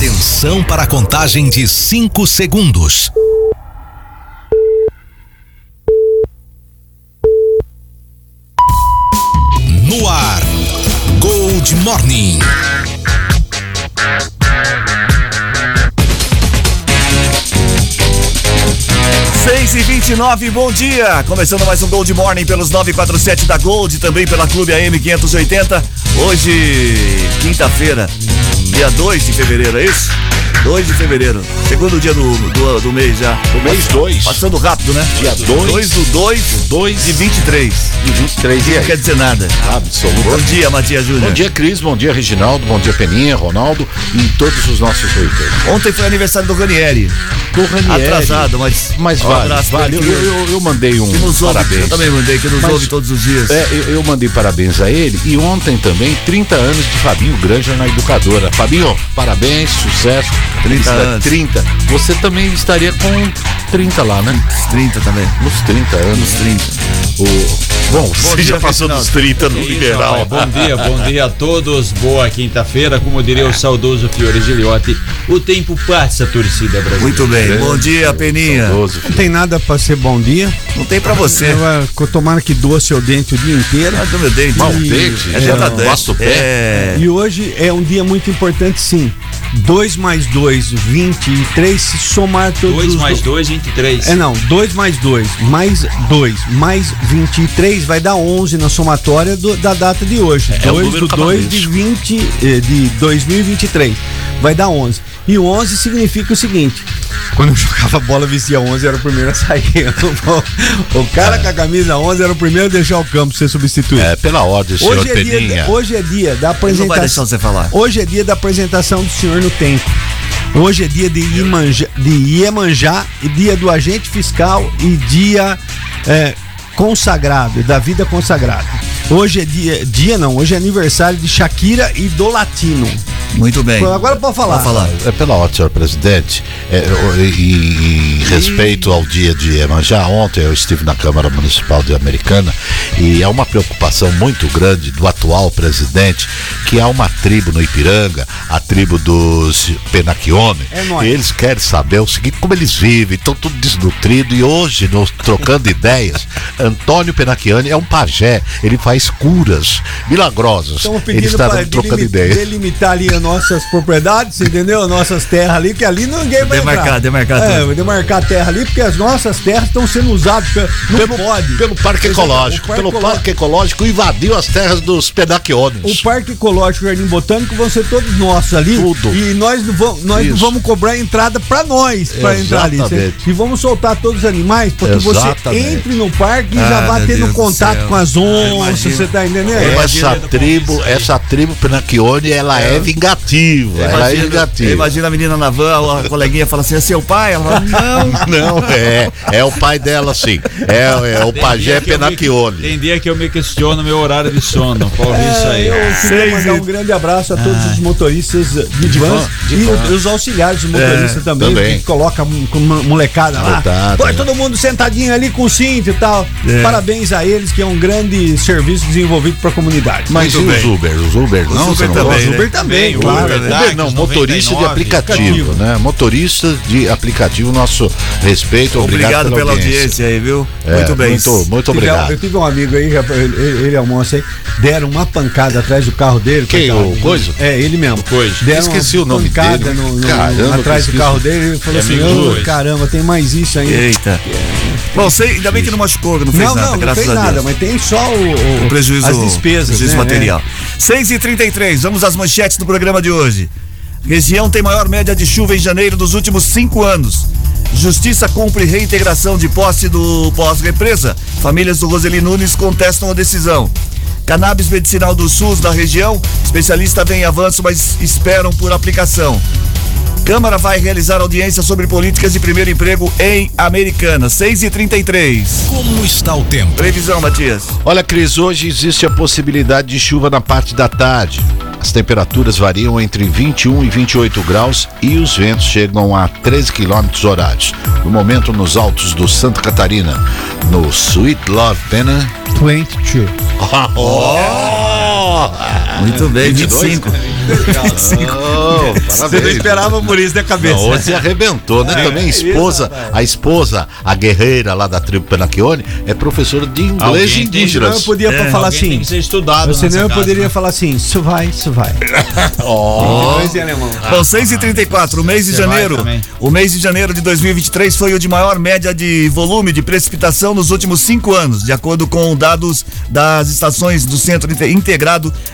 Atenção para a contagem de 5 segundos. No ar, Gold Morning. Seis e vinte bom dia! Começando mais um Gold Morning pelos 947 da Gold, também pela Clube AM 580. Hoje, quinta-feira, dia 2 de fevereiro, é isso? 2 de fevereiro, segundo dia do, do, do mês já. Do mês 2. Passando rápido, né? Dia 2. 2 do 2 2 de 23. de 23 e Não aí? quer dizer nada. Absoluto. Bom dia, Matias Júnior. Bom dia, Cris. Bom dia, Reginaldo. Bom dia, Peninha, Ronaldo e todos os nossos leitores. Ontem foi aniversário do Ranieri. Do Ranieri. Atrasado, mas. Mas um vale, abraço vale. Eu, eu, eu mandei um que nos ouve, parabéns. Eu também mandei, que nos Mas- ouve todos os dias. É, eu, eu mandei parabéns a ele e ontem também 30 anos de Fabinho Granja na educadora. Fabinho, parabéns, sucesso. 30 felicidade. anos. 30. Você também estaria com 30 lá, né? 30 também. Nos 30 anos. Nos 30. O... Bom, você dia, já passou Reginaldo. dos 30 no liberal. Bom dia, bom dia a todos. Boa quinta-feira, como diria o saudoso Fiore Giliotti. O tempo passa, torcida brasileira. Muito bem. Bom dia, Peninha. Saudoso, Não tem nada pra ser bom dia. Não tem pra você. Eu, tomara que doce eu dente o dia inteiro. Ah, meu dente. Mal E- dente, É já não dente. o pé. É. E hoje é um dia muito importante, sim. 2 mais 2, 23, se somar todos 2 os mais do- 2, 23. É não, 2 mais 2, mais 2, mais 23 vai dar 11 na somatória do- da data de hoje. É o 2 número do 2 de 20 eh, de 2023 vai dar 11. E o 11 significa o seguinte: quando eu jogava bola vestia 11 era o primeiro a sair. o cara com a camisa 11 era o primeiro a deixar o campo ser substituído. É, pela ordem, senhor Hoje é, Peninha. dia, hoje é dia da Ele não vai deixar apresentação. você falar. Hoje é dia da apresentação do senhor no tempo. Hoje é dia de Iemanjá, de Iemanjá dia do agente fiscal e dia é, consagrado, da vida consagrada. Hoje é dia, dia não, hoje é aniversário de Shakira e do Latino. Muito bem. Agora pode falar. Pode falar. É pela ordem, senhor presidente. É, e, e respeito ao dia de Iemanjá, ontem eu estive na Câmara Municipal de Americana e é uma preocupação muito grande do atual presidente que há uma tribo no Ipiranga, a tribo dos Penaquione. É nóis. e eles querem saber o seguinte, como eles vivem, estão tudo desnutrido e hoje, nos trocando ideias, Antônio Penaquione é um pajé, ele faz curas milagrosas. Estamos ele pedindo está para trocando ideias. delimitar ali nossas propriedades, entendeu? Nossas terras ali, que ali ninguém vai Demarcar, entrar. demarcar É, tudo. demarcar a terra ali, porque as nossas terras estão sendo usadas. Não pelo, pode. pelo Parque Exato, Ecológico. o Parque pelo Ecológico- Parque Ecológico invadiu as terras dos O Pedaquiones. Parque Ecológico e o Jardim Botânico vão ser todos nossos ali. Tudo. E nós não vamos, nós não vamos cobrar entrada pra nós pra entrar ali. Exatamente. E vamos soltar todos os animais, porque Exatamente. você entre no parque e Ah, já vai tendo Deus contato com as onças, você tá entendendo? Essa tribo, essa tribo Penaquione, ela é, vingativa. Ela é Imagina, vingativa. imagina a menina na van, a coleguinha fala assim: é seu pai? Ela fala: não. Não, é. É o pai dela, sim. É, é o Tem pajé me- Penaquione. Tem dia que eu me questiono meu horário de sono. Por isso aí. É, eu queria mandar um grande abraço a todos os motoristas de, vans van, de e van. os auxiliares dos motoristas É, também, também. que coloca uma molecada lá. Verdade, Pô, né? todo mundo sentadinho ali com cinto e tal. É. Parabéns a eles, que é um grande serviço desenvolvido para a comunidade. Mas Muito e os. Uber? Os Uber não, Uber não também, né? Uber também, Uber, claro. Uber, Uber não, motorista de 99, aplicativo, né? Motorista de aplicativo, nosso respeito, obrigado, Obrigado pela audiência aí, viu? É, Muito bem. Muito, muito obrigado. Eu tive um amigo aí, ele, ele almoça aí, deram uma pancada atrás do carro dele. Quem, o Coiso? É, ele mesmo. Coiso. Deram Esqueci uma o nome pancada dele. No, no- Caramba, atrás do carro dele ele falou É assim: amigo do "Ô, Coiso." caramba, tem mais isso ainda. Eita. Bom, sei, ainda bem que não machucou, não fez Não, nada, não, não graças fez a Deus. nada, mas tem só o, o- O prejuízo, as despesas. prejuízo né? material. 6 e 33 vamos às manchetes do programa de hoje. Região tem maior média de chuva em janeiro dos últimos cinco anos. Justiça cumpre reintegração de posse do pós-represa. Famílias do Roseli Nunes contestam a decisão. Cannabis medicinal do SUS da região. Especialista vê em avanço, mas esperam por aplicação. Câmara vai realizar audiência sobre políticas de primeiro emprego em Americana. 6 e 33 Como está o tempo? Previsão, Matias. Olha, Cris, hoje existe a possibilidade de chuva na parte da tarde. As temperaturas variam entre 21 e 28 graus e os ventos chegam a 13 quilômetros horários. No momento, nos altos do Santa Catarina, no Sweet Love Pena. 22. Oh, Muito bem, 22? 25. Oh, Você não esperava por isso, né, cabeça? Não, hoje você arrebentou, né? Também a esposa, a esposa, a guerreira lá da tribo Penaquione, é professora de inglês Alguém e tem-. Eu podia É, falar Alguém tem assim. que ser estudado Você não poderia né? falar assim, isso vai, isso vai. E alemão. Bom, 6 e 34 o mês de janeiro. O mês de janeiro de 2023 foi o de maior média de volume de precipitação nos últimos cinco anos, de acordo com dados das estações do Centro Inte-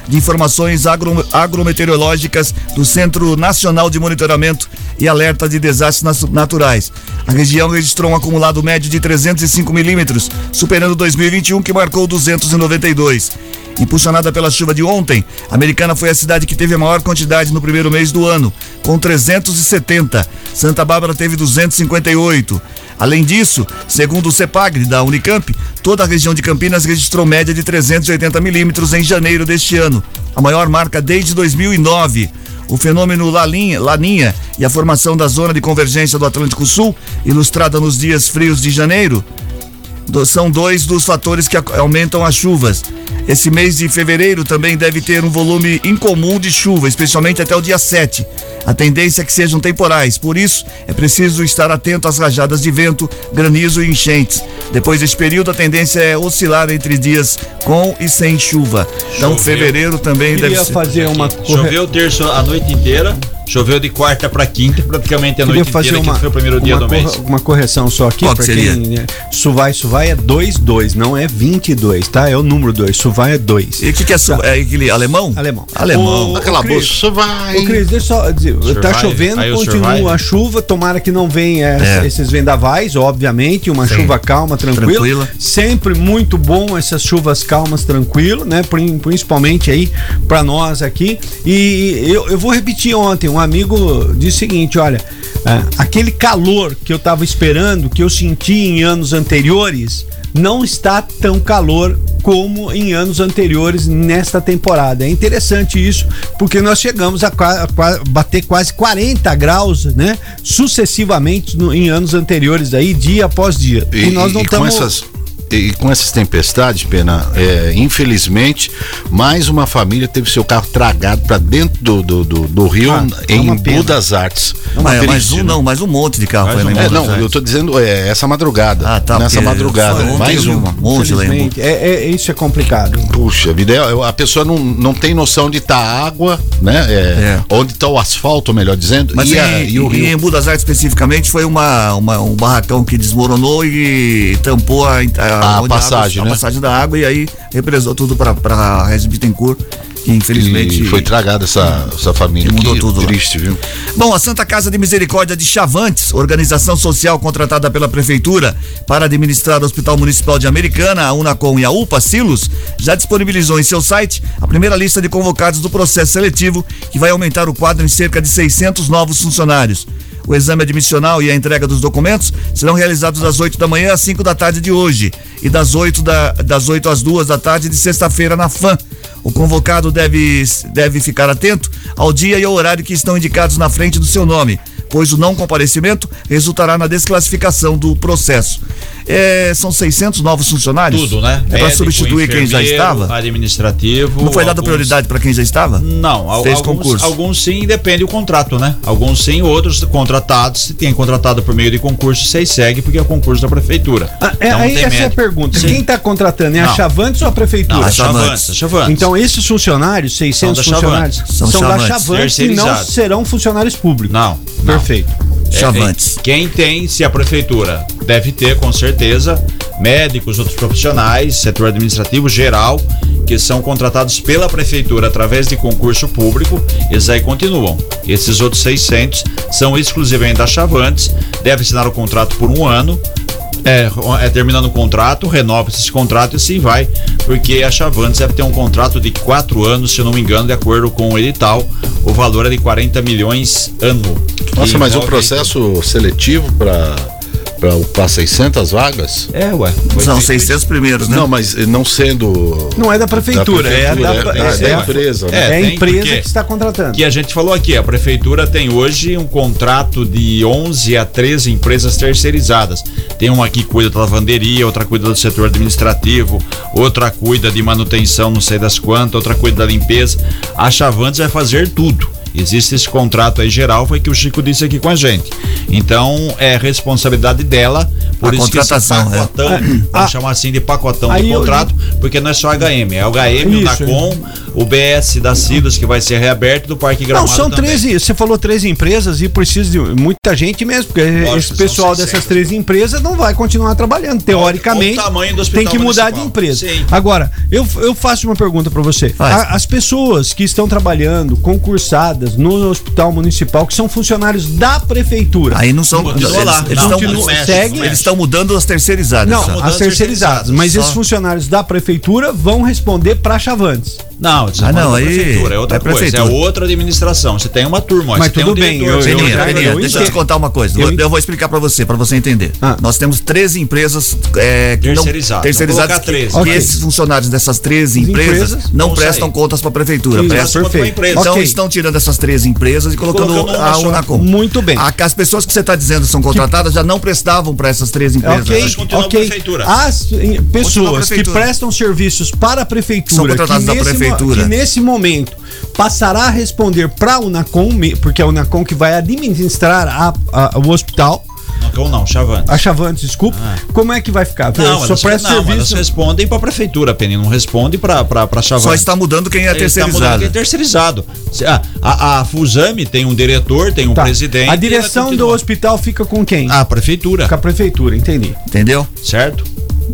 De Informações Agro- Agrometeorológicas do Centro Nacional de Monitoramento e Alerta de Desastres Naturais. A região registrou um acumulado médio de 305 milímetros, superando 2021, que marcou 292. Impulsionada pela chuva de ontem, Americana foi a cidade que teve a maior quantidade no primeiro mês do ano, com 370. Santa Bárbara teve 258. Além disso, segundo o CEPAGRE da Unicamp, toda a região de Campinas registrou média de 380 milímetros em janeiro deste ano, a maior marca desde 2009. O fenômeno Laninha, Laninha e a formação da zona de convergência do Atlântico Sul, ilustrada nos dias frios de janeiro, são dois dos fatores que aumentam as chuvas. Esse mês de fevereiro também deve ter um volume incomum de chuva, especialmente até o dia 7. A tendência é que sejam temporais, por isso é preciso estar atento às rajadas de vento, granizo e enchentes. Depois desse período, a tendência é oscilar entre dias com e sem chuva. Então, Choveu. fevereiro também deve ser. fazer uma. Choveu terça a noite inteira, choveu de quarta pra quinta, praticamente a Queria noite fazer inteira, uma, que foi o primeiro dia uma do mês. uma correção só aqui, seria? quem. né, Suvai, Suvai é 22, não é 22, tá? É o número 2. Suvai é 2. E o que, que é, su- é aquele alemão? Alemão. Alemão. O- aquela bolsa vai. Ô, Cris, deixa eu só dizer, tá Survive, chovendo, aí o continua survive. a chuva, tomara que não venha É. esses vendavais, obviamente, uma chuva calma, tranquila. Tranquila. Sempre muito bom essas chuvas calmas, tranquilo, né? Prin- Principalmente aí pra nós aqui. E eu, eu vou repetir ontem, um amigo disse o seguinte, olha, é, aquele calor que eu tava esperando, que eu senti em anos anteriores, não está tão calor como em anos anteriores nesta temporada. É interessante isso, porque nós chegamos a, bater quase 40 graus, né? Sucessivamente no- em anos anteriores aí, dia após dia. E, nós não estamos. E com essas tempestades, pena, é, infelizmente, mais uma família teve seu carro tragado para dentro do, do, do, do rio Ah, é em uma pena. Budas Artes. Não, é, mais um né? não, mais um monte de carro. Mais foi um É, não, eu tô dizendo é, essa madrugada. Ah, tá, Nessa madrugada. Mais uma. um monte lá em é, é- isso é complicado. Puxa vida, é- a pessoa não, não tem noção de tá a água, né? É, É. Onde tá o asfalto, melhor dizendo, Mas e, em, a- e o rio. em Budas Artes especificamente foi uma, uma- um barracão que desmoronou e tampou a, A onde passagem, água, né? a passagem da água e aí represou tudo para para Regis Bittencourt, infelizmente E foi tragada essa, essa família. Que mudou que tudo lá. triste, viu? Bom, a Santa Casa de Misericórdia de Chavantes, organização social contratada pela Prefeitura para administrar o Hospital Municipal de Americana, a Unacom e a UPA Silos, já disponibilizou em seu site a primeira lista de convocados do processo seletivo, que vai aumentar o quadro em cerca de 600 novos funcionários. O exame admissional e a entrega dos documentos serão realizados das 8 da manhã às 5 da tarde de hoje e das 8, da, das 8 às 2 da tarde de sexta-feira na FAM. O convocado deve, deve ficar atento ao dia e ao horário que estão indicados na frente do seu nome, pois o não comparecimento resultará na desclassificação do processo. É, são 600 novos funcionários? Tudo, né? É para substituir quem já estava? Administrativo. Não foi dada alguns- prioridade para quem já estava? Não, al- Fez alguns, concurso. alguns sim, depende do contrato, né? Alguns sim, outros contratados, se tem contratado por meio de concurso, vocês seguem porque é o concurso da prefeitura. Ah, é, Então aí essa é a pergunta. Sim. Quem está contratando? É a Não. Chavantes ou a prefeitura? Não, a a Chavantes. A Chavantes. Então, esses funcionários, 600 São da funcionários. São são, da Chavantes, e não serão funcionários públicos. Não, não. Perfeito. É, Chavantes. é, Quem tem, se a prefeitura deve ter, com certeza, médicos, outros profissionais, setor administrativo geral, que são contratados pela prefeitura através de concurso público, esses aí continuam. Esses outros 600 são exclusivamente da Chavantes, deve assinar o contrato por um ano. É, é, terminando o contrato, renova esse contrato e assim vai, porque a Chavantes deve ter um contrato de quatro anos, se eu não me engano, de acordo com o edital, o valor é de 40 milhões ano. Nossa, mas o envolve- processo seletivo para para ocupar 600 vagas? É, ué. São feito 600 primeiros, né? Não, mas eh, não sendo. Não é da prefeitura, é da, é, da- é, da é a- empresa, né? é a tem, empresa que está contratando. que a gente falou aqui, a prefeitura tem hoje um contrato de 11 a 13 empresas terceirizadas. Tem uma que cuida da lavanderia, outra cuida do setor administrativo, outra cuida de manutenção, não sei das quantas, outra cuida da limpeza. A Chavantes vai fazer tudo. Existe esse contrato aí geral, foi que o Chico disse aqui com a gente. Então, é responsabilidade dela, por A isso que esse contratação, é. pacotão, Ah, vamos chamar assim de pacotão aí de eu- contrato, porque não é só HM, é o HM, o Isso, NACOM, o BS da Silos, que vai ser reaberto, do Parque Não, Gramado são também. 13, você falou 13 empresas e precisa de muita gente mesmo, porque esse pessoal 600. dessas 13 empresas não vai continuar trabalhando. Teoricamente, o do tem que mudar de municipal. empresa. Sim. Agora, eu, eu faço uma pergunta para você. A- as pessoas que estão trabalhando, concursadas no hospital municipal, que são funcionários da prefeitura. Aí não são. Eles, lá. eles Não, estão, eles segue- eles estão mudando as terceirizadas. Não, as as terceirizadas. terceirizadas, Mas só. esses funcionários da prefeitura vão responder para Chavantes. Não, Ah, não, aí prefeitura, é outra é coisa, prefeitura. é outra administração. Você tem uma turma, Mas tudo um bem, eu- Peninha, Peninha, eu deixa eu te contar uma coisa. Eu Eu, vou explicar pra você, pra você entender. Ah. Nós temos 13 empresas é, Terceirizadas. terceirizadas Vou colocar que, 13. que Ok. esses funcionários dessas 13 As empresas, empresas não prestam sair. contas pra prefeitura. Isso, prestam- perfeito. Então Ok. estão tirando essas 13 empresas e colocando, Colocando uma a. Unacom. Muito bem. A- as pessoas que você está dizendo são contratadas já não prestavam para essas 13 empresas. Ok, a ok. prefeitura. As pessoas que prefeitura. prestam serviços para a prefeitura, São contratadas da mo- prefeitura. que nesse momento passará a responder para a Unacom, porque é a Unacom que vai administrar a- a- o hospital, Não, não, Chavante. a Chavantes, desculpa. Como é que vai ficar? Não, Só elas, presta não, elas serviço. respondem pra prefeitura, Penny, não responde pra, pra, pra Chavante. Só está mudando quem é Ele tá mudando terceirizado. quem é terceirizado. Ah, A, a Fusame tem um diretor, tem um Tá. presidente. A direção do hospital fica com quem? A prefeitura, Com a prefeitura, entendi. Entendeu? certo?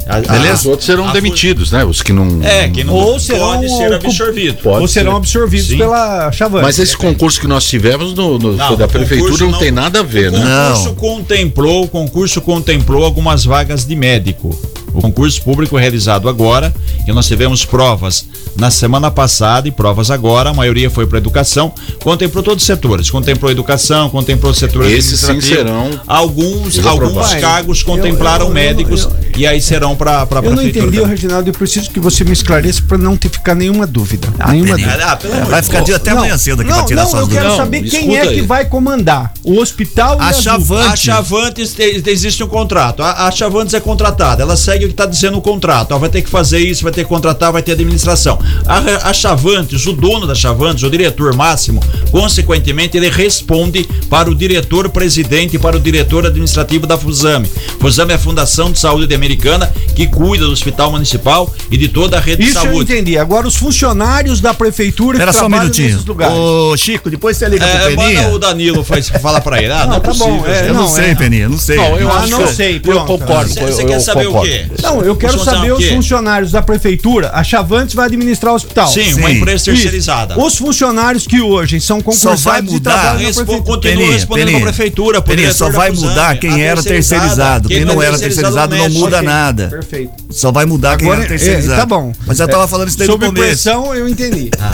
A- Os Beleza? outros serão demitidos, né? Os que não. É, que não Ou pode serão ser o- absorvido. Pode Ou serão ser. absorvidos Sim. pela Chavantes. Mas esse concurso que nós tivemos no, no- Não, da o prefeitura concurso não, tem nada a ver, o né? concurso Não. contemplou, o concurso contemplou algumas vagas de médico. O concurso público realizado agora, que nós tivemos provas na semana passada e provas agora, a maioria foi para educação, contemplou todos os setores, contemplou educação, contemplou o setor Esses sim serão alguns alguns cargos contemplaram Eu- eu- médicos eu- e aí serão para para Eu não entendi, também. Reginaldo, eu preciso que você me esclareça para não ter ficar nenhuma dúvida. nenhuma Peninha. dúvida. Ah, pelo É, vai ficar dia até amanhã cedo aqui não, pra tirar não, suas eu quero dúvidas. Não, saber quem é que aí. vai comandar o hospital e A as UPA. Chavante. A Chavantes te- existe um contrato. A, a Chavantes é contratada. Ela segue o que está dizendo o contrato. Ela vai ter que fazer isso, vai ter que contratar, vai ter administração. A, a Chavantes, o dono da Chavantes, o diretor máximo, consequentemente, ele responde para o diretor presidente e para o diretor administrativo da Fusame. Fusame é a Fundação de Saúde de Americana que cuida do hospital municipal e de toda a rede Isso de eu saúde. entendi. Agora, os funcionários da prefeitura Espera que só um trabalham minutinho. nesses lugares. Ô, Chico, depois você liga É, pro Peninha. manda o Danilo faz, fala para ele. Ah, não, Não, é tá possível. bom, é. Eu não, Não, sei, é. Peninha, não sei. Não, eu Ah, não que sei, eu pronto. concordo. Você- eu- você eu quer saber o concordo. quê? Não, eu quero saber o os funcionários da prefeitura. A Chavantes vai administrar o hospital. Sim, uma Sim. empresa Isso. terceirizada. Os funcionários que hoje são vai concursados e mudar. trabalham na Respo- prefeitura. continua Peninha, respondendo Peninha. pra prefeitura. Peninha, só vai mudar quem era terceirizado. Quem não era terceirizado não mexe. Muda Ok, nada. Perfeito. Só vai mudar quem Agora, era é, terceirizado. tá bom. Mas eu tava falando isso desde o Sob começo. pressão, eu entendi. Ah,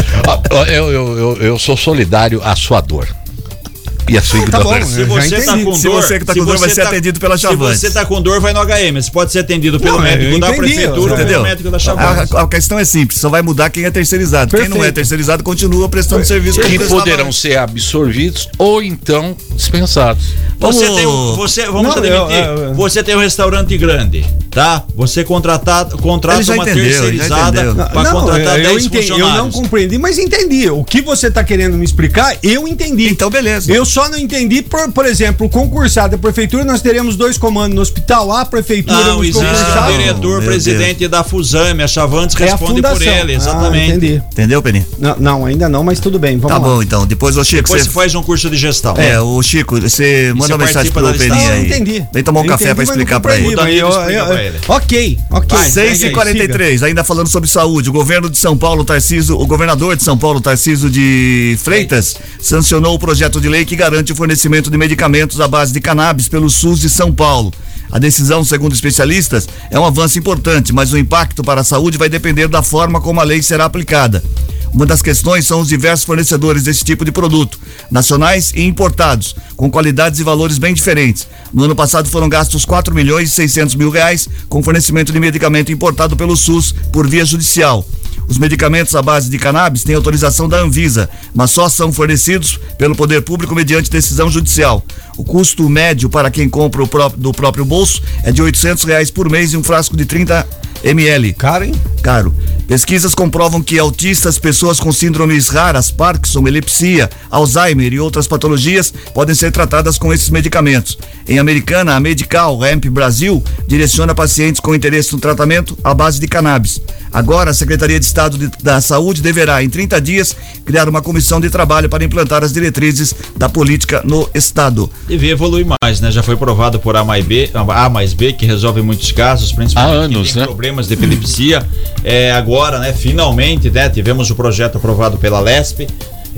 Eu, eu, eu, eu sou solidário à sua dor. E a sua Tá bom. Se você tá entendi. com Se dor, você que tá se com dor, vai ser atendido pela Chavantes. Se você tá com dor, vai no HM. Você pode ser atendido pelo Não, médico da entendi, prefeitura ou Entendeu? pelo médico da Chavantes. A, a questão é simples, só vai mudar quem é terceirizado. Quem não é Perfeito. terceirizado continua prestando serviço como Que poderão ser absorvidos ou então dispensados. Você Vamos- tem um, você, vamos Não, admitir, eu- eu- eu- você tem um restaurante grande, tá? Você contratar, contrata uma entendeu, terceirizada para contratar eu, 10 entendi, eu não funcionários. compreendi, mas entendi. O que você tá querendo me explicar, eu entendi. Então, beleza. Eu só não entendi, por, por exemplo, o concursado da prefeitura, nós teríamos dois comandos no hospital, a prefeitura Não, existe concursados. diretor presidente da Fusame, a Chavantes É a responde por fundação. ele, Ah, exatamente. entendi. Entendeu, Peninha? Não, não, ainda não, mas tudo bem, vamos Tá lá. bom, então. Depois, ô Chico, Depois você... faz um curso de gestão. É, o Chico, você manda você uma mensagem pro Peninha listação. aí. Eu entendi. Vem tomar um Eu café entendi, pra explicar pra ele. O mas eu- explica eu- pra ele. Ok, ok. Vai, 6 e 43 ainda falando sobre saúde. O governo de São Paulo, Tarciso, o governador de São Paulo, Tarciso de Freitas, sancionou o projeto de lei que garante o fornecimento de medicamentos à base de cannabis pelo SUS de São Paulo. A decisão, segundo especialistas, é um avanço importante, mas o impacto para a saúde vai depender da forma como a lei será aplicada. Uma das questões são os diversos fornecedores desse tipo de produto, nacionais e importados, com qualidades e valores bem diferentes. No ano passado foram gastos 4 milhões e 600 mil reais com fornecimento de medicamento importado pelo SUS por via judicial. Os medicamentos à base de cannabis têm autorização da Anvisa, mas só são fornecidos pelo poder público mediante decisão judicial. O custo médio para quem compra pró do próprio bolso é de 800 reais por mês e um frasco de 30 ml. Caro, hein? Caro. Pesquisas comprovam que autistas, pessoas com síndromes raras, Parkinson, epilepsia, Alzheimer e outras patologias podem ser tratadas com esses medicamentos. Em Americana, a Medical Ramp Brasil direciona pacientes com interesse no tratamento à base de cannabis. Agora, a Secretaria de Estado de, da Saúde deverá, em 30 dias, criar uma comissão de trabalho para implantar as diretrizes da política no Estado. Devia evoluir mais, né? Já foi provado por A mais B, A mais B, que resolve muitos casos, principalmente Há anos, né? problemas de epilepsia. É, agora, né, finalmente, né, tivemos o projeto aprovado pela LESP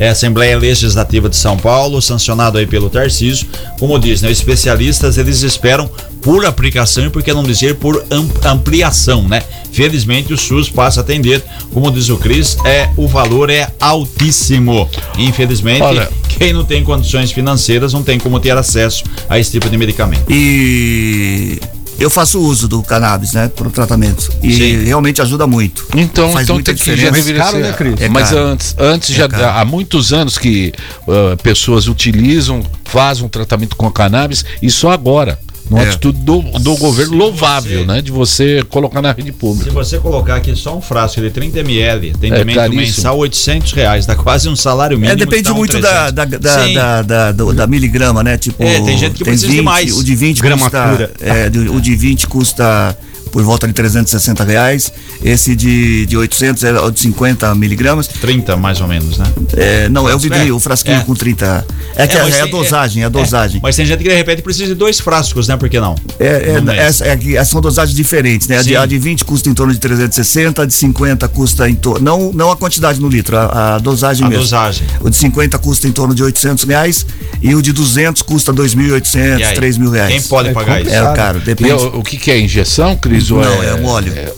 é, Assembleia Legislativa de São Paulo, sancionado aí pelo Tarcísio. Como diz, né, especialistas eles esperam por aplicação e por que não dizer por ampliação, né? Felizmente o SUS passa a atender, como diz o Cris, é o valor é altíssimo. Infelizmente, Olha, quem não tem condições financeiras não tem como ter acesso a esse tipo de medicamento. E eu faço uso do cannabis, né, para o tratamento e Sim. realmente ajuda muito. Então, Faz então tem que já deveria caro, ser. Né, Cris? É mas caro. antes, antes é já caro. há muitos anos que uh, pessoas utilizam, fazem um tratamento com cannabis e só agora uma é. atitude do, do governo louvável, você, né? De você colocar na rede pública. Se você colocar aqui só um frasco de 30 ml, atendimento é mensal, 800 reais, dá quase um salário mínimo. É, depende tá um muito da, da, da, da, da, do, da, miligrama, né? Tipo, é, tem gente que tem precisa 20, de mais. O de 20 custa, é, o de 20 custa por volta de 360 reais. Esse de, de 800 é o de 50 miligramas. 30 mais ou menos, né? É, não, é o vidrinho, é, o frasquinho é. com 30. É, que é, é, é a dosagem, é a é. dosagem. Mas tem gente que de repente precisa de dois frascos, né? Por que não? É, é, é, são dosagens diferentes, né? A de, a de, 20 custa em torno de 360, a de 50 custa em torno. Não, não a quantidade no litro, a, a dosagem a mesmo. dosagem. O de 50 custa em torno de 800 reais e o de 200 custa 2.800, 3 mil reais. Quem pode pagar isso? É caro, depende. E o, o que, que é injeção, Cris? Não, é, um óleo. É, é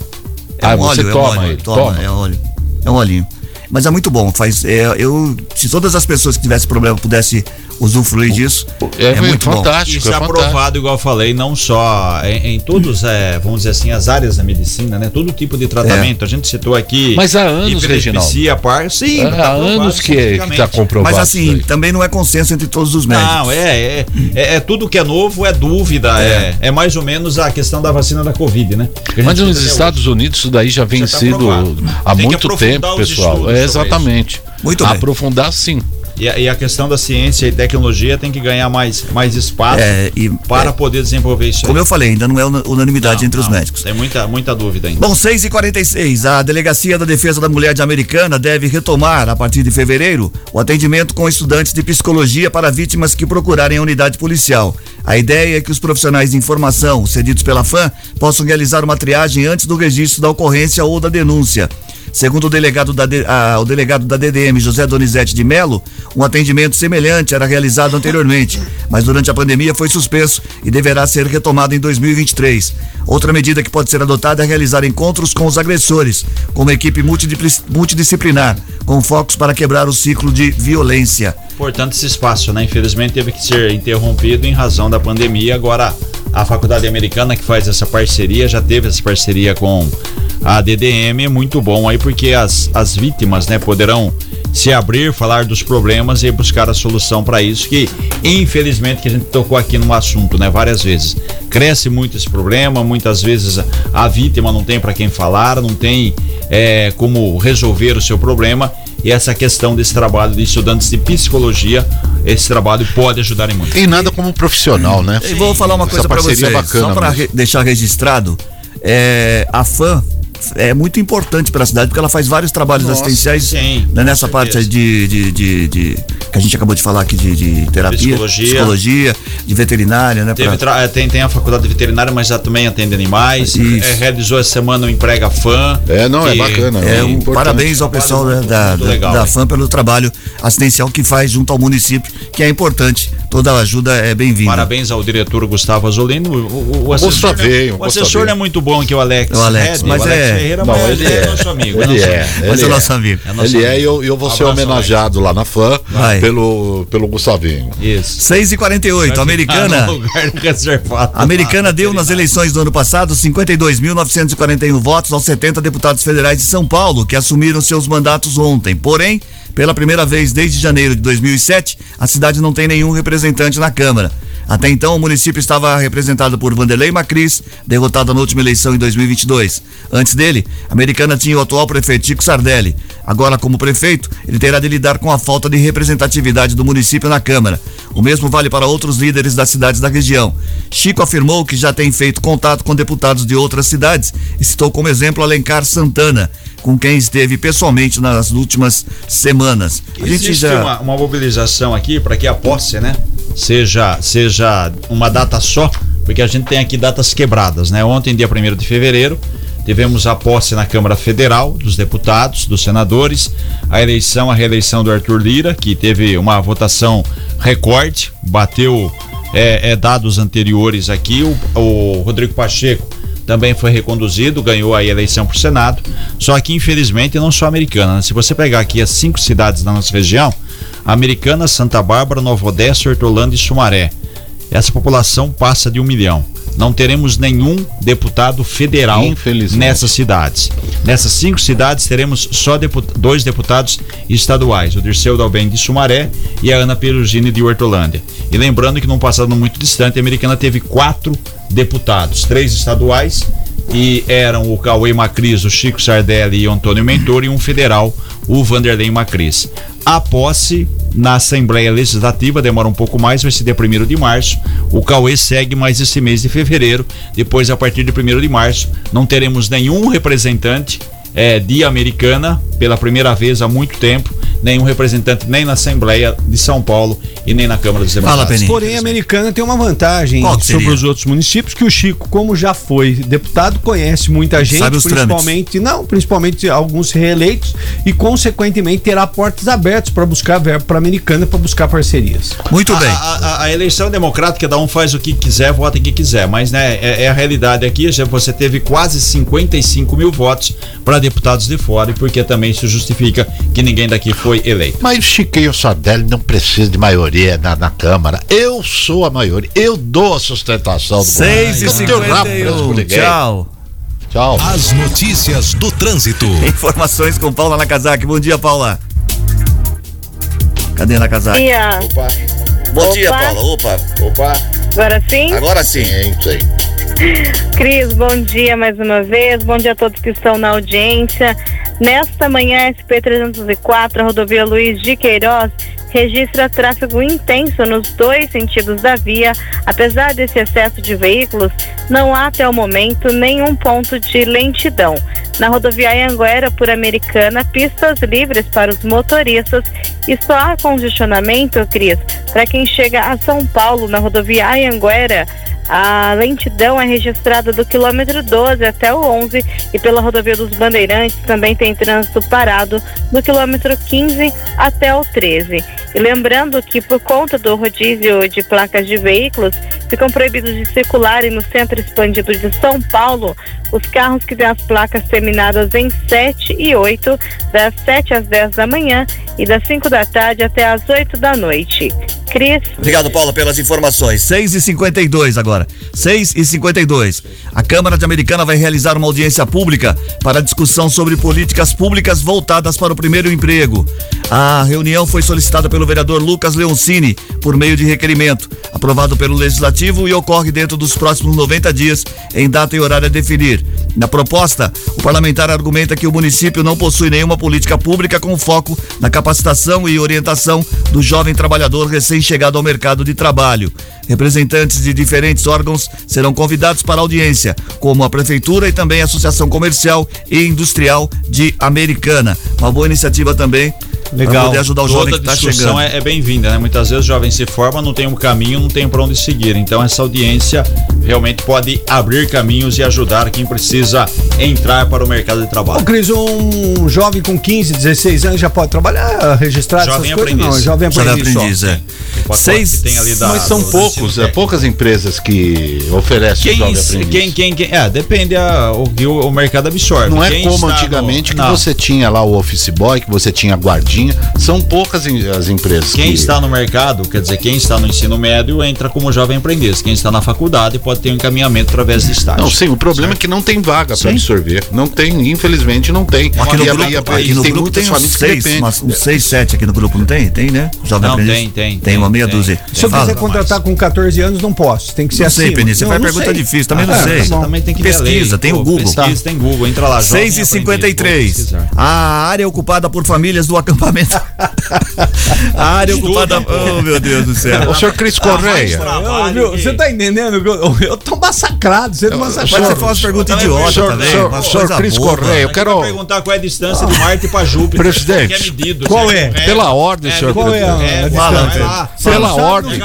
ah, um você óleo, toma, é um óleo, toma, toma, é óleo. É um olhinho. Mas é muito bom. Faz, é, eu, se todas as pessoas que tivessem problema pudessem usufruir disso, é, é muito fantástico. Bom. Isso é, aprovado, igual eu falei, não só em, em todos, é, vamos dizer assim, as áreas da medicina, né? Todo tipo de tratamento. É. A gente citou aqui. Mas há anos, Reginaldo. Par, sim, há, tá anos que está comprovado. Mas assim, também não é consenso entre todos os médicos. Não, é, é, é, é tudo que é novo, é dúvida, é. é, é, mais ou menos a questão da vacina da Covid, né? Mas nos Estados hoje. Unidos isso daí já vem já tá sido há Tem muito tempo, pessoal. É, exatamente. Muito bem. Aprofundar sim. E a, e a, questão da ciência e tecnologia tem que ganhar mais, mais espaço é, e, para é, poder desenvolver isso. Como aí. eu falei, ainda não é unanimidade não, entre não, os médicos. Tem muita, muita dúvida ainda. Bom, 6 e 46 a Delegacia da Defesa da Mulher de Americana deve retomar, a partir de fevereiro, o atendimento com estudantes de psicologia para vítimas que procurarem a unidade policial. A ideia é que os profissionais de informação cedidos pela FAM possam realizar uma triagem antes do registro da ocorrência ou da denúncia. Segundo o delegado da, a, o delegado da DDM, José Donizete de Melo, um atendimento semelhante era realizado anteriormente, mas durante a pandemia foi suspenso e deverá ser retomado em 2023. Outra medida que pode ser adotada é realizar encontros com os agressores, com uma equipe multidisciplinar, com focos para quebrar o ciclo de violência. Portanto, esse espaço, né? Infelizmente teve que ser interrompido em razão da pandemia. Agora, a Faculdade Americana que faz essa parceria, já teve essa parceria com a DDM, é muito bom aí, porque as, as vítimas, né, poderão se abrir, falar dos problemas e buscar a solução para isso, que infelizmente que a gente tocou aqui no assunto, né, várias vezes. Cresce muito esse problema, muitas vezes a, vítima não tem para quem falar, não tem é, como resolver o seu problema. E essa questão desse trabalho de estudantes de psicologia, esse trabalho pode ajudar em muito. Tem nada como profissional, né? E vou falar uma coisa para vocês, bacana, só para re deixar registrado, é, a FAM é muito importante para a cidade, porque ela faz vários trabalhos Nossa, assistenciais sim, né, nessa parte de, de, de, de, que a gente acabou de falar aqui de, de terapia, psicologia. psicologia, de veterinária, né? Pra... É, tem, tem a faculdade de veterinária, mas já também atende animais. É, realizou essa semana o Emprega Fã. É, não, é bacana. É, é um, parabéns ao pessoal da, da, legal, da FAM pelo trabalho assistencial que faz junto ao município, que é importante toda ajuda é bem-vinda. Parabéns ao diretor Gustavo Azolino. O, o, o assessor, Gustavinho, o assessor não é muito bom que o Alex. O Alex, Red, mas o Alex é- Ferreira, Não, mas ele é é. nosso amigo. Ele nosso é. amigo. Mas é ele nosso amigo. É nosso Ele é amigo. e eu, eu vou ser homenageado lá na fã Vai. pelo, pelo Gustavinho. Isso. 6 e 48 Vai ficar americana. americana deu nas eleições do ano passado 52.941 votos aos 70 deputados federais de São Paulo, que assumiram seus mandatos ontem. Porém, pela primeira vez desde janeiro de 2007, a cidade não tem nenhum representante na Câmara. Até então, o município estava representado por Vanderlei Macris, derrotado na última eleição em 2022. Antes dele, a americana tinha o atual prefeito Chico Sardelli. Agora, como prefeito, ele terá de lidar com a falta de representatividade do município na Câmara. O mesmo vale para outros líderes das cidades da região. Chico afirmou que já tem feito contato com deputados de outras cidades e citou como exemplo Alencar Santana, com quem esteve pessoalmente nas últimas semanas. A gente Existe já. uma, uma mobilização aqui para que a posse, né, seja, seja uma data só, porque a gente tem aqui datas quebradas, né? Ontem, dia 1 de fevereiro, tivemos a posse na Câmara Federal dos deputados, dos senadores, a eleição, a reeleição do Arthur Lira, que teve uma votação recorde, bateu é, é, dados anteriores aqui, o, o Rodrigo Pacheco também foi reconduzido, ganhou a eleição para o Senado. Só que, infelizmente, não só americana. né? Se você pegar aqui as cinco cidades da nossa região, Americana, Santa Bárbara, Nova Odessa, Hortolândia e Sumaré, essa população passa de um milhão. Não teremos nenhum deputado federal nessas cidades. Nessas cinco cidades teremos só depu- dois deputados estaduais, o Dirceu Dalben de Sumaré e a Ana Perugini de Hortolândia. E lembrando que num passado muito distante, a Americana teve quatro deputados, três estaduais e eram o Cauê Macris, o Chico Sardelli e o Antônio Mentor e um federal, o Vanderlei Macris. A posse na Assembleia Legislativa demora um pouco mais, vai ser dia 1 de março. O Cauê segue mais esse mês de fevereiro. Depois, a partir de 1 de março, não teremos nenhum representante eh, de Americana pela primeira vez há muito tempo. Nenhum representante nem na Assembleia de São Paulo e nem na Câmara dos Fala, Deputados. Peninha. Porém, a americana tem uma vantagem que sobre os outros municípios, que o Chico, como já foi deputado, conhece muita gente, Sabe os principalmente, não, principalmente alguns reeleitos, e consequentemente terá portas abertas para buscar verbo para a americana para buscar parcerias. Muito A- bem. A, a- a eleição democrática, cada um faz o que quiser, vota em quem quiser, mas né, é, é a realidade aqui. já Você teve quase 55 mil votos para deputados de fora, e porque também isso justifica que ninguém daqui foi eleito. Mas o Chiquinho Sardelli não precisa de maioria na, na Câmara. Eu sou a maioria. Eu dou a sustentação do 6 e governo. Eu não tenho rabo preso com 51. ninguém. Tchau. Tchau. As notícias do trânsito. Informações com Paula Nakazaki. Bom dia, Paula. Cadê a Nakazaki? dia. Bom dia, Opa. Paula. Opa. Opa! Agora sim? Agora sim. Sim, sim. Cris, bom dia mais uma vez. Bom dia a todos que estão na audiência. Nesta manhã, SP-304, a rodovia Luiz de Queiroz, registra tráfego intenso nos dois sentidos da via. Apesar desse excesso de veículos, não há até o momento nenhum ponto de lentidão. Na rodoviária Anguera por Americana, pistas livres para os motoristas e só há congestionamento, Cris, para quem chega a São Paulo na rodoviária Anguera. A lentidão é registrada do quilômetro 12 até o 11 e pela rodovia dos Bandeirantes também tem trânsito parado do quilômetro 15 até o 13. E lembrando que por conta do rodízio de placas de veículos, ficam proibidos de circularem no centro expandido de São Paulo os carros que têm as placas terminadas em 7 e 8, das 7 às 10 da manhã e das 5 da tarde até às 8 da noite. Cris, Obrigado, Paula, pelas informações. 6 e 52 agora. 6 e 52. A Câmara de Americana vai realizar uma audiência pública para discussão sobre políticas públicas voltadas para o primeiro emprego. A reunião foi solicitada pelo vereador Lucas Leoncini por meio de requerimento, aprovado pelo Legislativo e ocorre dentro dos próximos 90 dias, em data e horário a definir. Na proposta, o parlamentar argumenta que o município não possui nenhuma política pública com foco na capacitação e orientação do jovem trabalhador recém-chegado ao mercado de trabalho. Representantes de diferentes órgãos serão convidados para audiência, como a Prefeitura e também a Associação Comercial e Industrial de Americana. Uma boa iniciativa também Legal. poder ajudar o Toda jovem que está discussão chegando. é, é bem-vinda, né? Muitas vezes o jovem se forma, não tem um caminho, não tem para onde seguir. Então essa audiência realmente pode abrir caminhos e ajudar quem precisa entrar para o mercado de Ô, trabalho. Cris, um jovem com 15, 16 anos já pode trabalhar registrado Jovem essas coisas? aprendiz. Não, jovem Jovem aprendiz. só. aprendiz, é. Pacote Seis- que tem ali da, Mas são poucos, é, poucas empresas que oferecem Quem, jovem aprendiz. quem, quem, quem, é, depende a, o que o, o mercado absorve. Não é como está no- antigamente que não. você tinha lá o office boy, que você tinha a guardinha. São poucas as empresas Quem que... está no mercado, quer dizer, quem está no ensino médio entra como jovem aprendiz. Quem está na faculdade pode ter um encaminhamento através de estágio. Não, sim, o problema é que não tem vaga para absorver. Não tem, infelizmente não tem. Aqui no E grupo, a- aqui no tem grupo tem uns seis, umas- uns seis, sete aqui no grupo, não tem? Tem, né? Jovem Não, aprendiz. tem, tem, Tem uma tem, meia tem. dúzia. Se eu quiser contratar com 14 anos, não posso. Tem que ser Não assim. sei, Peninha, você faz pergunta difícil, também não Ah, sei. tá. Também tem que. Pesquisa, tem o Google. Pesquisa, tem Google. Entra lá, jovem 6 e aprendiz, 53 vou pesquisar. A área ocupada por famílias do acampamento. a área ocupada. Oh, meu Deus do céu. O senhor Cris Correia. Você tá entendendo? Eu, tô massacrado, você não Mas massacrado. você faz perguntas idiotas senhor- também. senhor- umas senhor Cris. Correia, eu quero- perguntar qual é a distância de Marte para Júpiter. Presidente, Que é medido. qual gente. é? Pela ordem, senhor Qual é a, distância? Pela ordem.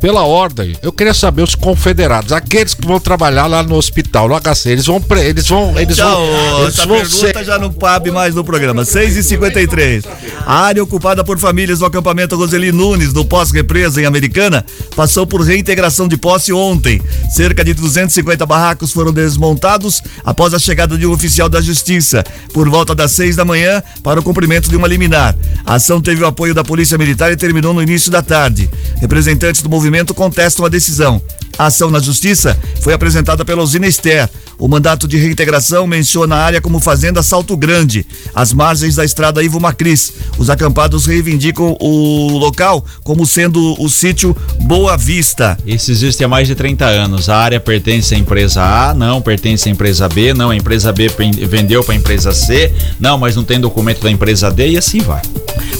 Pela ordem, eu queria saber os confederados, aqueles que vão trabalhar lá no hospital, no HC, eles vão, pre- eles vão, eles vão, eles essa vão pergunta ser, já não cabe mais no programa. 6 e 53 A área ocupada por famílias do acampamento Roseli Nunes, no pós-represa em Americana, passou por reintegração de posse ontem. Cerca de 250 barracos foram desmontados após a chegada de um oficial da Justiça, por volta das 6 da manhã, para o cumprimento de uma liminar. A ação teve o apoio da Polícia Militar e terminou no início da tarde. Representantes do movimento contestam a decisão. A ação na Justiça foi apresentada pela usina Ester. O mandato de reintegração menciona a área como Fazenda Salto Grande, às margens da estrada Ivo Macris. Os acampados reivindicam o local como sendo o sítio Boa Vista. Isso existe há mais de 30 anos. A área pertence à empresa A, não pertence à empresa B, não, a empresa B vendeu para a empresa C, não, mas não tem documento da empresa D e assim vai.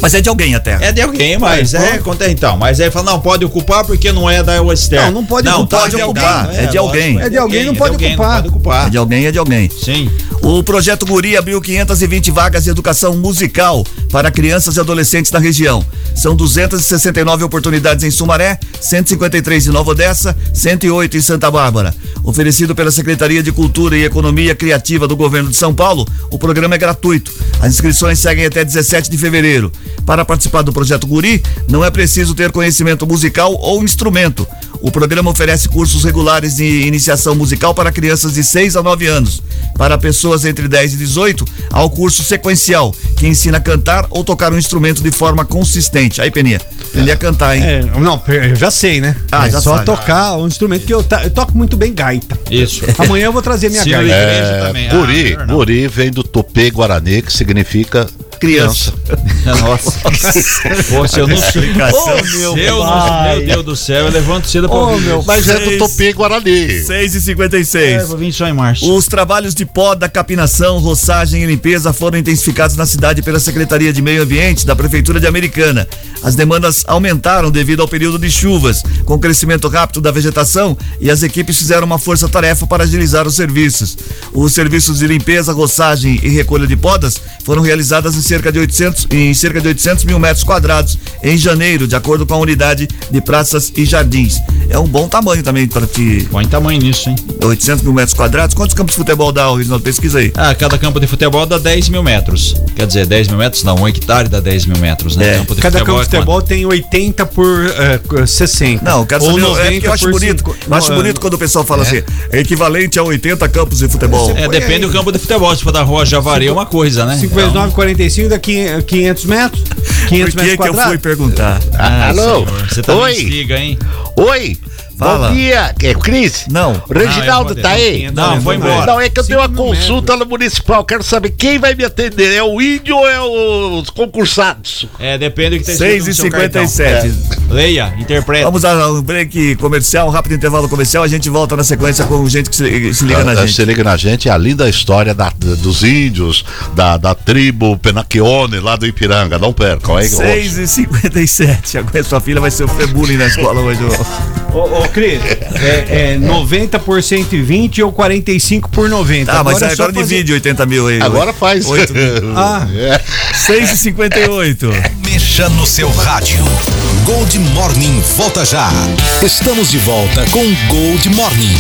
Mas é de alguém a terra. É de alguém, mas é, acontece então. Mas aí fala, não, pode ocupar porque não é da Wester. Não, não pode pode de ocupar, alguém. é de alguém. É de alguém, não pode alguém, ocupar. Não pode ocupar. É de alguém, é de alguém. Sim. O projeto Guri abriu 520 vagas de educação musical para crianças e adolescentes na região. São 269 oportunidades em Sumaré, 153 em Nova Odessa, 108 em Santa Bárbara. Oferecido pela Secretaria de Cultura e Economia Criativa do Governo de São Paulo, o programa é gratuito. As inscrições seguem até 17 de fevereiro. Para participar do projeto Guri, não é preciso ter conhecimento musical ou instrumento. O programa oferece cursos regulares de iniciação musical para crianças de 6 a 9 anos. Para pessoas entre 10 e 18, há o curso sequencial, que ensina a cantar ou tocar um instrumento de forma consistente. Aí, Peninha, aprender a cantar, hein? É, não, eu já sei, né? Ah, é já só sabe. tocar um instrumento que eu, ta- eu toco muito bem gaita. Isso. Amanhã eu vou trazer minha Sino gaita. igreja também. É, Ah, Guri. Guri vem do Tupê Guarani, que significa Criança. Nossa. Se eu não Explicação. Ô, meu, meu Deus do céu, eu levanto cedo pra Ô, ouvir meu. Mas é Seis. do Tupê Guarani. 6 e É, 56 vou vir só em março. Os trabalhos de poda, capinação, roçagem e limpeza foram intensificados na cidade pela Secretaria de Meio Ambiente da Prefeitura de Americana. As demandas aumentaram devido ao período de chuvas, com o crescimento rápido da vegetação e as equipes fizeram uma força-tarefa para agilizar os serviços. Os serviços de limpeza, roçagem e recolha de podas foram realizadas em cerca de 800, em cerca de 800 mil metros quadrados em janeiro, de acordo com a unidade de praças e jardins. É um bom tamanho também para te Põe tamanho nisso, hein? 800 mil metros quadrados. Quantos campos de futebol dá, Reginaldo? Pesquisa aí. Ah, cada campo de futebol dá 10 mil metros. Quer dizer, 10 mil metros não, um hectare dá 10 mil metros, né? É. Campo de Cada campo é de futebol tem 80 por eh, 60. Não, eu quero Ou saber. 90 é que eu acho por bonito. cinco- eu acho não, bonito quando o pessoal fala assim: é equivalente a 80 campos de futebol. É, depende do campo de futebol. Se for da rua Javari é uma coisa, né? 59, 45 dá 500 metros. 500 Por que, metros que eu fui perguntar? Ah, Alô? senhor, Você tá Oi? me instiga, hein? Oi, Fala. bom dia. É o Cris? Não. O Reginaldo Ah, tá vou aí? Não, foi embora. Não, é que eu tenho uma consulta no municipal. Quero saber quem vai me atender. É o índio ou é os concursados? É, depende do que tá 6 escrito e no seu cartão. 57 Leia, interpreta. Vamos a um break comercial, um rápido intervalo comercial. A gente volta na sequência com gente que se, se liga na Ah, gente. Se liga na gente, é a linda história da- dos índios, da, da tribo Penaquione lá do Ipiranga. Não percam, hein? 6 e 57 Agora sua filha vai ser o bullying na escola hoje. Ô, ô Cris, é, é 90 por 120 ou 45 por 90. Tá, mas é agora fazer- divide 80 mil aí. Agora faz. Oito Ah. É. 6 e 58 Mexa no seu rádio. Gold Morning volta já. Estamos de volta com Gold Morning.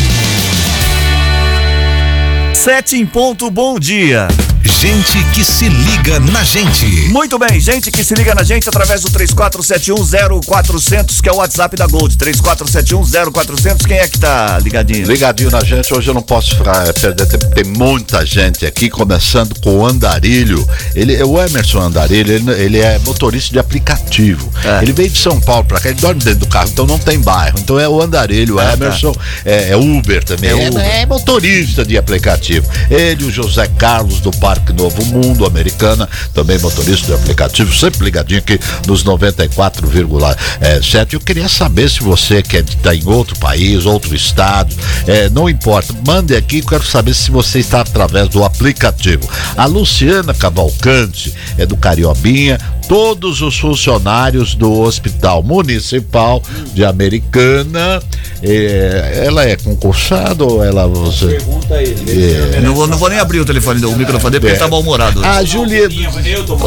7 em ponto, bom dia. Gente que se liga na gente. Muito bem, gente que se liga na gente através do 34710400, que é o WhatsApp da Gold. 34710400, quem é que tá ligadinho? Ligadinho na gente, hoje eu não posso fra- perder tempo, tem muita gente aqui, começando com o Andarilho. Ele, o Emerson Andarilho, ele, ele é motorista de aplicativo. É. Ele veio de São Paulo pra cá, ele dorme dentro do carro, então não tem bairro. Então é o Andarilho, o Ah, tá. Emerson é, é Uber também. É É, Uber. é motorista de aplicativo. Ele, o José Carlos do Parque Novo Mundo, Americana, também motorista de aplicativo, sempre ligadinho aqui nos 94,7. Eu queria saber se você quer estar em outro país, outro estado, é, não importa, mande aqui, quero saber se você está através do aplicativo. A Luciana Cavalcante é do Cariobinha, todos os funcionários do Hospital Municipal de Americana, é, ela é concursada ou ela você Pergunta a ele. É. Não, vou- não vou nem abrir o telefone, o microfone porque ele tá mal-humorado. hoje. A Julieta.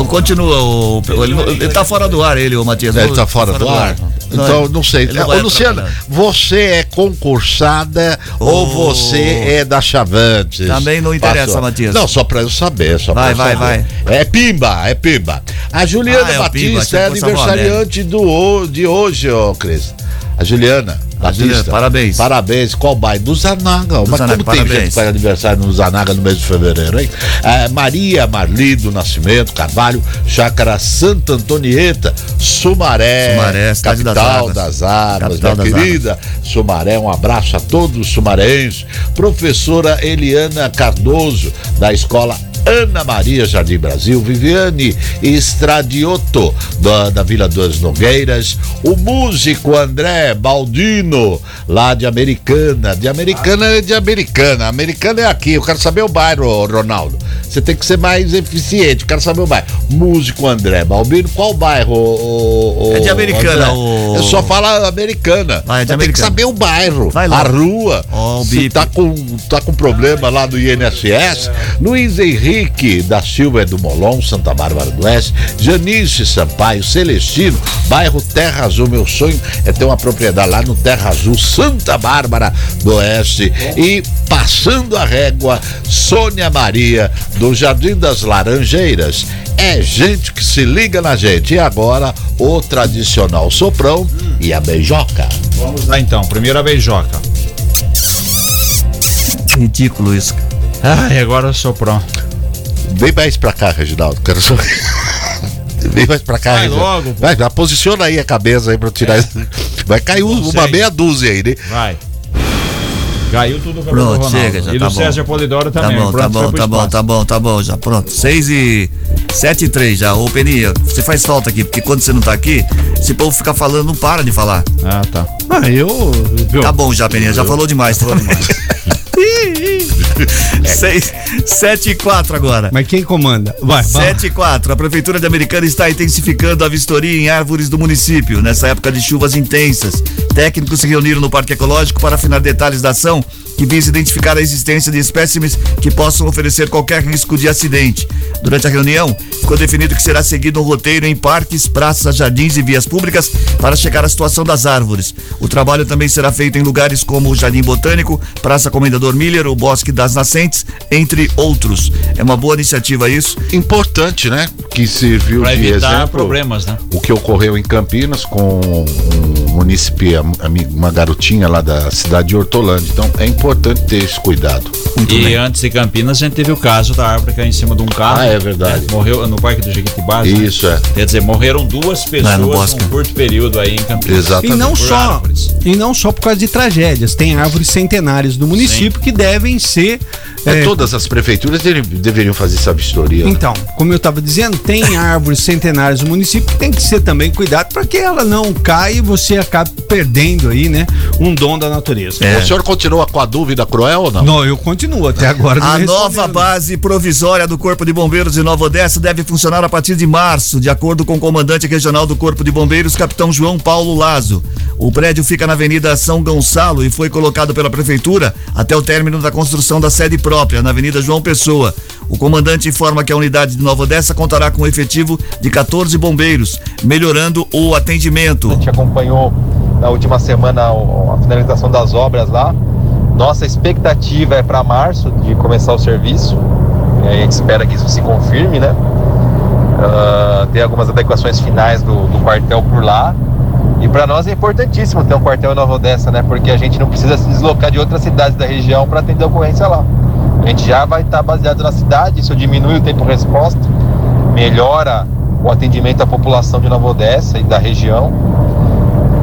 Continua, o, ele, ele tá fora do ar, ele, o Matias. Ele tá fora do ar? Então, não sei. Ô, vai Luciana, você é concursada ou Ô. você é da Chavantes? Também não interessa, Matias. Não, só pra eu saber. Só Vai, vai, saber. É Pimba, é Pimba. A Juliana Ah, é Pimba, Batista achei é aniversariante do, de hoje, ó, Cris. A Juliana. Batista. parabéns. Parabéns. Qual bairro? Do Zanaga. Mas Zanaga, como tem parabéns. gente que faz aniversário no Zanaga no mês de fevereiro, hein? É, Maria Marli do Nascimento, Carvalho, Chácara Santa Antonieta, Sumaré, Sumaré, capital das armas, Capital minha das querida Sumaré, um abraço a todos os sumarenses. Professora Eliana Cardoso, da escola Ana Maria Jardim Brasil, Viviane Estradiotto, da, da Vila das Nogueiras, o músico André Baldino, lá de Americana, de Americana é de Americana, Americana é aqui, eu quero saber o bairro, Ronaldo. Você tem que ser mais eficiente, eu quero saber o bairro. Músico André Baldino, qual bairro? o- o- É de Americana, o- Eu só falo Americana. Vai, é de Você tem que Americana. saber o bairro, a rua. Ó, o Se tá com, tá com problema lá no INSS, Luiz Henrique da Silva é do Molon, Santa Bárbara do Oeste, Janice Sampaio, Celestino, bairro Terra Azul. Meu sonho é ter uma propriedade lá no Terra Azul, Santa Bárbara do Oeste. E passando a régua, Sônia Maria, do Jardim das Laranjeiras. É gente que se liga na gente. E agora, o tradicional soprão e a beijoca. Vamos lá então. Primeiro a beijoca. Ridículo isso. Ai, agora eu sou pronto. Vem mais pra cá, Reginaldo. Quero só. Vem mais pra cá, Vai Reginaldo. logo. Vai, já posiciona aí a cabeça aí pra eu tirar isso. Vai cair um- uma meia dúzia aí, né? Vai. Caiu tudo o cabelo Pronto, Ronaldo. chega, já E tá do bom. César Polidoro Tá também. bom, Pronto, tá bom, tá bom, tá bom, tá bom, já pronto. 6 e 7 e 3 já. Ô, Peninha, você faz falta aqui, porque quando você não tá aqui, esse povo fica falando, não para de falar. Ah, tá. Ah, eu. Tá bom já, Peninha, já falou demais, falou demais. 6, 7 e 4 agora. Mas quem comanda? Vai. 7 e 4. A Prefeitura de Americana está intensificando a vistoria em árvores do município. Nessa época de chuvas intensas, técnicos se reuniram no Parque Ecológico para afinar detalhes da ação que visa identificar a existência de espécimes que possam oferecer qualquer risco de acidente. Durante a reunião, ficou definido que será seguido um roteiro em parques, praças, jardins e vias públicas para checar a situação das árvores. O trabalho também será feito em lugares como o Jardim Botânico, Praça Comendador Miller, o Bosque das Nascentes, entre outros. É uma boa iniciativa isso. Importante, né? Que serviu Pra de exemplo. problemas, né? O que ocorreu em Campinas com um município, uma garotinha lá da cidade de Hortolândia. Então é importante ter esse cuidado. e antes de Campinas, a gente teve o caso da árvore caiu em cima de um carro. Ah, é verdade. né? Morreu no Parque do Jequitibás. né? Isso é. Quer dizer, morreram duas pessoas no num bosque. curto período aí em Campinas. Exatamente. E não só, árvores. e não só por causa de tragédias, tem árvores centenárias do município que devem ser É, é, todas as prefeituras deveriam fazer essa vistoria. né? Então, como eu estava dizendo, tem árvores centenárias no município que tem que ser também cuidado para que ela não caia e você acabe perdendo aí, né, um dom da natureza. É. O senhor continua com a dúvida dúvida cruel ou não? Não, eu continuo até agora. A nova base provisória do Corpo de Bombeiros de Nova Odessa deve funcionar a partir de março, de acordo com o comandante regional do Corpo de Bombeiros, capitão João Paulo Lazo. O prédio fica na Avenida São Gonçalo e foi colocado pela prefeitura até o término da construção da sede própria, na Avenida João Pessoa. O comandante informa que a unidade de Nova Odessa contará com um efetivo de 14 bombeiros, melhorando o atendimento. A gente acompanhou na última semana a finalização das obras lá. Nossa expectativa é para março de começar o serviço. A gente espera que isso se confirme, né? Ah, tem algumas adequações finais do, do quartel por lá. E para nós é importantíssimo ter um quartel em Nova Odessa, né? Porque a gente não precisa se deslocar de outras cidades da região para atender a ocorrência lá. A gente já vai estar baseado na cidade, isso diminui o tempo de resposta, melhora o atendimento à população de Nova Odessa e da região.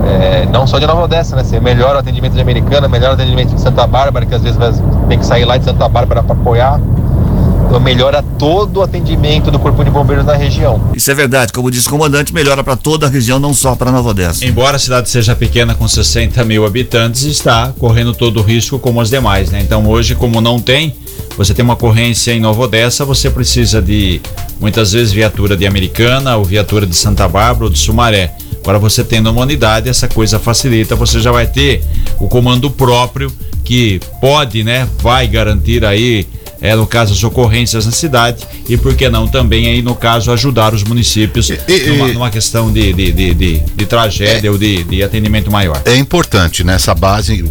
É, não só de Nova Odessa, né? Você melhora o atendimento de Americana, melhora o atendimento de Santa Bárbara, que às vezes vai- tem que sair lá de Santa Bárbara para apoiar. Então melhora todo o atendimento do Corpo de Bombeiros na região. Isso é verdade, como disse o comandante, melhora para toda a região, não só para Nova Odessa. Embora a cidade seja pequena com 60 mil habitantes, está correndo todo o risco como as demais, né? Então hoje, como não tem, você tem uma ocorrência em Nova Odessa, você precisa de muitas vezes viatura de Americana ou viatura de Santa Bárbara ou de Sumaré. Agora você tendo uma unidade, essa coisa facilita, você já vai ter o comando próprio que pode, né, vai garantir aí é, no caso, as ocorrências na cidade e, por que não, também aí, no caso, ajudar os municípios e- numa, numa questão de, de, de, de, de tragédia ou de, de atendimento maior. É importante nessa base,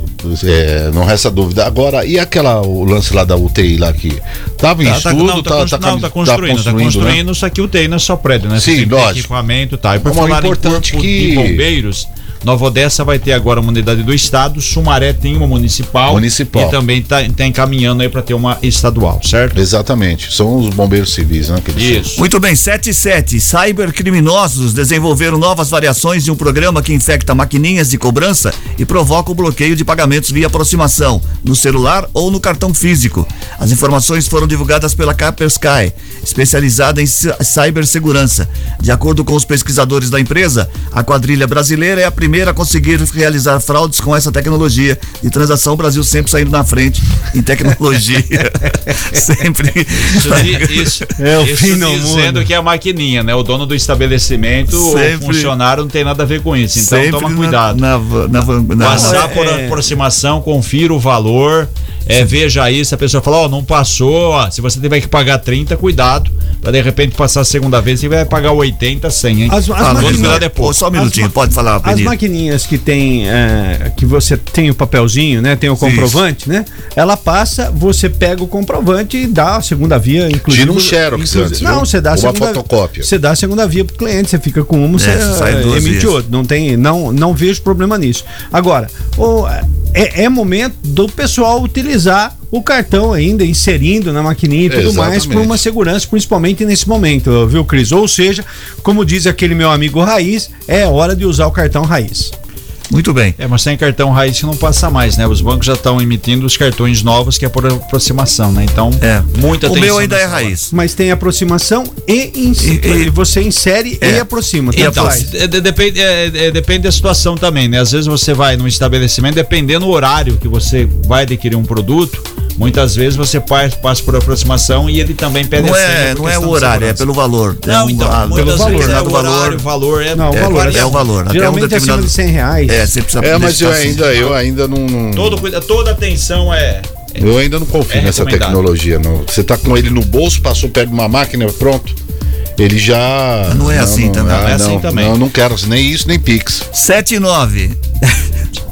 é, não resta dúvida. Agora, e aquela o lance lá da UTI lá que tava em Tá, tá, estudo, não, tá, constru- não, tá construindo, tá construindo, né? só que o TI não é só prédio, né? Sim, lógico. equipamento e tal. E por o falar em importante corpo que- de bombeiros, Nova Odessa vai ter agora uma unidade do estado, Sumaré tem uma municipal, Municipal. e também tá, tá encaminhando aí para ter uma estadual, certo? Exatamente, são os bombeiros civis, né? Eles são. Isso. Muito bem, 77. Cybercriminosos desenvolveram novas variações de um programa que infecta maquininhas de cobrança e provoca o bloqueio de pagamentos via aproximação, no celular ou no cartão físico. As informações foram divulgadas pela Kaspersky, especializada em ci- cibersegurança. De acordo com os pesquisadores da empresa, a quadrilha brasileira é a primeira a conseguir realizar fraudes com essa tecnologia de transação. O Brasil sempre saindo na frente em tecnologia. sempre. Isso, isso, É o isso fim do dizendo mundo. que é a maquininha, né? O dono do estabelecimento Sempre- funcionário não tem nada a ver com isso. Então toma cuidado. Na, na, na, na- Passar é- por é- aproximação, confira o valor, é, veja isso. A pessoa fala, ó, não passou, ó, se você tiver que pagar 30, cuidado. Pra de repente passar a segunda vez, você vai pagar 80, 100, hein? As- as Ah, maquininhas- todo cuidado é pouco. só um minutinho, As pode falar, As Benito. Maquininhas que tem, é, que você tem o papelzinho, né? Tem o comprovante, né? Ela passa, você pega o comprovante e dá a segunda via, inclusive. Tira um xerox inclusive- antes, Não, você dá a Uma segunda, fotocópia. Você dá a segunda via pro cliente, você fica com uma, você sai eh, duas emite vias. outro. Não tem, não, não vejo problema nisso. Agora, o, é, é momento do pessoal utilizar o cartão ainda, inserindo na maquininha e tudo mais, por Exatamente. uma segurança, principalmente nesse momento, viu, Cris? Ou seja, como diz aquele meu amigo Raiz, é hora de usar o cartão Raiz. Muito bem. É, mas tem cartão raiz que não passa mais, né? Os bancos já estão emitindo os cartões novos que é por aproximação, né? Então, É. muita o atenção meu ainda é raiz. Mas tem aproximação e, ins- E- e- você insere É. e aproxima. E então, faz. É, depende, é, é, depende da situação também, né? Às vezes você vai num estabelecimento, dependendo do horário que você vai adquirir um produto, muitas vezes você passa, passa por aproximação e ele também pede Não a senha é, não é o horário, é pelo valor. É Não, um- então, ah, muitas pelo valor, é não é o valor. horário, o valor é, Não, o é valor. É o valor. Até um Geralmente é acima determinado. de 100 reais. É, você precisa É, mas eu ainda, eu ainda não. não- Todo, toda atenção é. Eu ainda não confio É nessa tecnologia. Não. Você tá com ele no bolso, passou perto de uma máquina, pronto. Ele já. Não é assim também. ah, Não é assim também. Não, não quero nem isso, nem Pix. 7 e 9.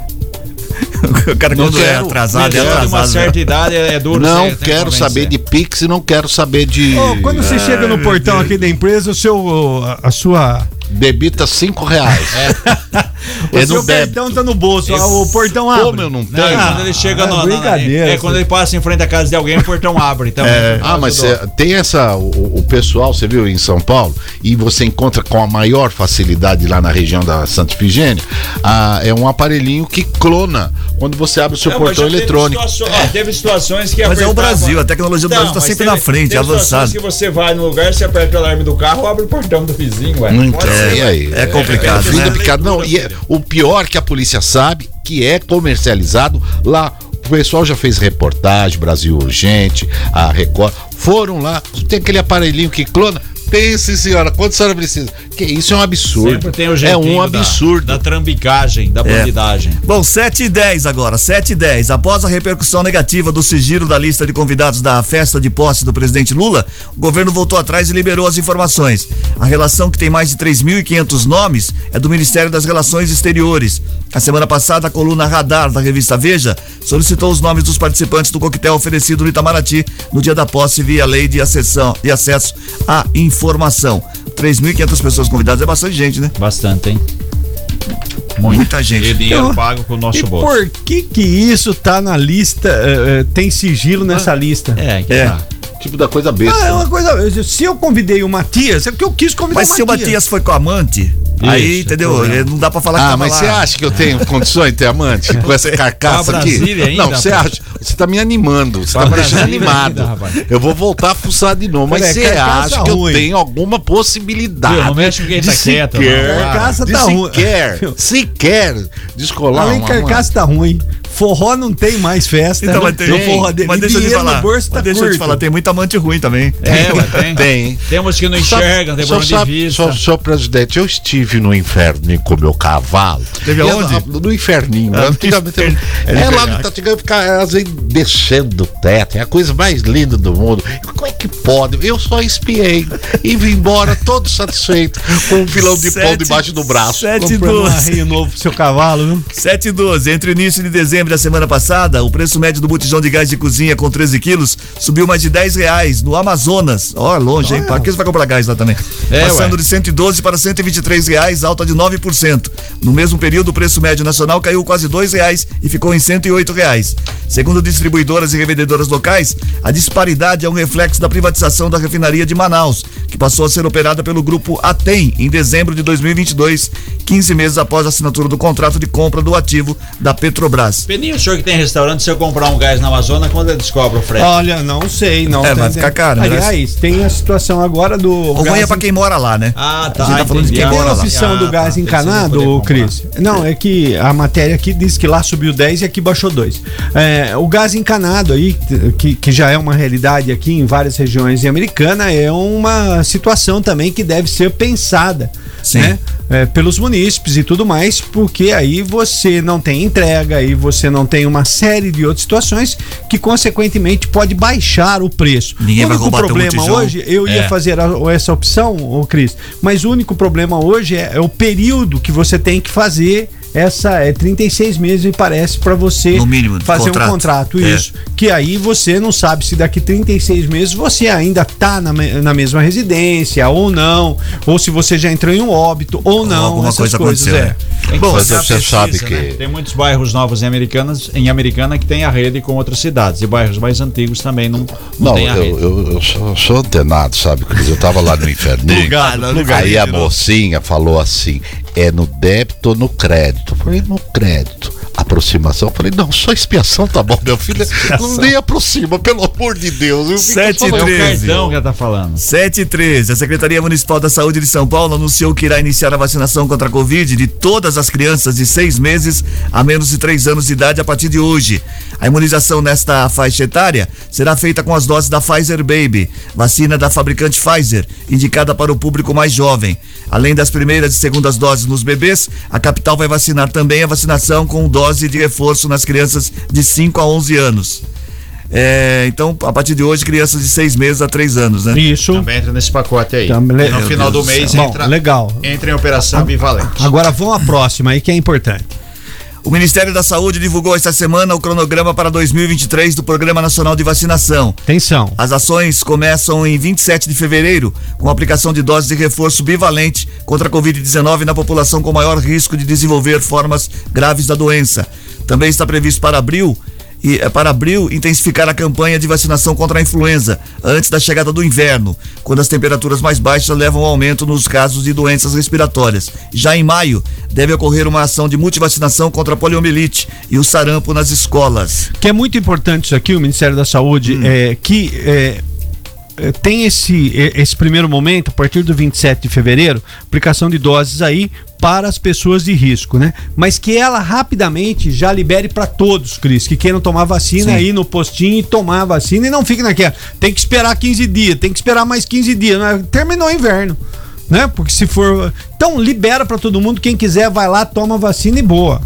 o cara Não quando é quero, atrasado, é de uma atrasado. certa idade é duro. Não quero saber de Pix e não quero saber de. Ô, quando você chega no portão aqui da empresa, o seu, a sua, Debita cinco reais. o É seu no débito. cartão tá no bolso, ah, o portão abre. Como eu não Não, tenho? e quando ele chega ah, no, na- brincadeira, é quando ele passa em frente à casa de alguém, o portão abre. Então, Ah, mas cê- tem essa. O, o pessoal, você viu em São Paulo, e você encontra com a maior facilidade lá na região da Santa Ifigênia, ah, é um aparelhinho que clona quando você abre o seu Não, portão já teve eletrônico. situações- ó, teve situações que Mas é o Brasil, a tecnologia do Não, Brasil tá mas sempre teve- na frente, avançado. que você vai no lugar, você aperta o alarme do carro, abre o portão do vizinho, ué. Então, Ser, e aí? É complicado, vida né? picada. Não, e é, o pior que a polícia sabe que é comercializado lá O pessoal já fez reportagem, Brasil Urgente, a Record. Foram lá, tem aquele aparelhinho que clona. Pense, senhora, quanto a senhora precisa? Que isso é um absurdo. Sempre tem o é jeitinho um absurdo. Da, da trambicagem, da bandidagem. Bom, 7 e 10 agora, 7 e 10. Após a repercussão negativa do sigilo da lista de convidados da festa de posse do presidente Lula, o governo voltou atrás e liberou as informações. A relação, que tem mais de 3.500 nomes, é do Ministério das Relações Exteriores. A semana passada, a coluna Radar da revista Veja solicitou os nomes dos participantes do coquetel oferecido no Itamaraty no dia da posse via lei de, acessão, de acesso à informação. 3.500 pessoas convidadas é bastante gente, né? Bastante, hein? Muita gente. E dinheiro Então, pago com o nosso E bolso. por que que isso tá na lista, eh, eh, tem sigilo nessa lista? É, que É. tá. Tipo da coisa besta. Ah, é uma coisa. Se eu convidei o Matias, é porque eu quis convidar Mas o se o Matias foi com a amante, aí, entendeu? problema. Não dá pra falar que Ah, tava mas você acha que eu tenho condições de ter amante com essa carcaça Pra aqui? Ainda, não, você acha? Você tá me animando, você Pra tá me deixando Brasília animado. ainda, eu vou voltar a fuçar de novo, mas Peraí, você acha que eu ruim. tenho alguma possibilidade? Não mexe com quem tá quieto, sequer, não. Carcaça tá ruim. sequer, sequer descolar Além uma, carcaça tá ruim. Forró não tem mais festa. Então, né? mas tem, No forró dele. mas deixa eu te falar. no bolso tá mas deixa eu te curto. falar, tem muita amante ruim também. É, ué, tem. Tem. Temos que não enxergam, tem só problema de vista. só- Senhor presidente, eu estive no inferno com o meu cavalo. Teve E aonde? a- No inferninho. Ah, Antigamente, no é, inferno. lá no Tatigão ficar às vezes descendo do teto. É a coisa mais linda do mundo. Como é que pode? Eu só espiei e vim embora todo satisfeito com um pilão de pão Sete- debaixo do braço. Sete e Comprando um doze. arreio novo pro seu cavalo, viu? 7 e 12. Entre o início de dezembro da semana passada, o preço médio do botijão de gás de cozinha com 13 quilos subiu mais de 10 reais no Amazonas. Ó, longe, hein? Para que você vai comprar gás lá também? É, Passando ué. de 112 para 123 reais, alta de 9%. No mesmo período, o preço médio nacional caiu quase 2 reais e ficou em 108 reais. Segundo distribuidoras e revendedoras locais, a disparidade é um reflexo da privatização da refinaria de Manaus, que passou a ser operada pelo grupo Atem em dezembro de 2022, 15 meses após a assinatura do contrato de compra do ativo da Petrobras. Peninho, o senhor que tem restaurante, se eu comprar um gás na Amazônia, quando ele descobre o frete? Olha, não sei, não. É, vai ficar caro, né? Aliás, tem a situação agora do. O ruim é pra quem mora lá, né? Ah, A tá. gente tá falando de entendi. quem Tem mora a lá. opção do Ah, gás tá. encanado, eu Cris? Não, é que a matéria aqui diz que lá subiu 10 e aqui baixou 2. É, o gás encanado aí, que, que já é uma realidade aqui em várias regiões e americana, é uma situação também que deve ser pensada. Sim. Né? É, pelos munícipes e tudo mais, porque aí você não tem entrega, aí você não tem uma série de outras situações que, consequentemente, pode baixar o preço. Ninguém o vai único teu problema hoje, eu ia É. fazer a- essa opção, ô Cris, mas o único problema hoje é, é o período que você tem que fazer essa é 36 meses me parece para você No mínimo, fazer contrato. um contrato É. isso que aí você não sabe se daqui 36 meses você ainda tá na, na mesma residência ou não ou se você já entrou em um óbito ou não alguma essas coisa coisas aconteceu, é. né? Bom, a você pesquisa, sabe né? que- Tem muitos bairros novos em Americanas, em Americana que tem a rede com outras cidades. E bairros mais antigos também não, não, Não, tem a eu, rede. eu, eu sou, sou antenado, sabe? Cris? Eu tava lá no inferninho. Plugado, plugado. Aí a mocinha falou assim: é no débito ou no crédito? Eu falei, no crédito. Aproximação, eu falei, não, só expiação tá bom, meu filho. Não nem aproxima, pelo amor de Deus. Eu fico Sete e falando- É o 13. que ela tá falando. 7 e 13. A Secretaria Municipal da Saúde de São Paulo anunciou que irá iniciar a vacinação contra a Covid de todas as crianças de seis meses a menos de três anos de idade a partir de hoje. A imunização nesta faixa etária será feita com as doses da Pfizer Baby, vacina da fabricante Pfizer, indicada para o público mais jovem. Além das primeiras e segundas doses nos bebês, a capital vai vacinar também a vacinação com dose de reforço nas crianças de 5 a 11 anos. É, então, a partir de hoje, crianças de seis meses a três anos, né? isso Também entra nesse pacote aí. Também- E no final Deus do mês céu. entra, Bom, legal. entra em operação bivalente. agora vamos à próxima aí que é importante O Ministério da Saúde divulgou esta semana o cronograma para 2023 do Programa Nacional de Vacinação. atenção As ações começam em 27 de fevereiro, com a aplicação de doses de reforço bivalente contra a Covid-19 na população com maior risco de desenvolver formas graves da doença. Também está previsto para abril e eh, para abril intensificar a campanha de vacinação contra a influenza antes da chegada do inverno, quando as temperaturas mais baixas levam ao aumento nos casos de doenças respiratórias. Já em maio, deve ocorrer uma ação de multivacinação contra a poliomielite e o sarampo nas escolas. que é muito importante isso aqui, o Ministério da Saúde, é, que é, tem esse, esse primeiro momento, a partir do 27 de fevereiro, aplicação de doses aí para as pessoas de risco, né? Mas que ela rapidamente já libere para todos, Cris, que queiram tomar vacina Sim. aí no postinho e tomar a vacina e não fique naquela. Tem que esperar 15 dias, tem que esperar mais 15 dias. né? Terminou o inverno, né? Porque se for. Então, libera para todo mundo. Quem quiser, vai lá, toma a vacina e boa.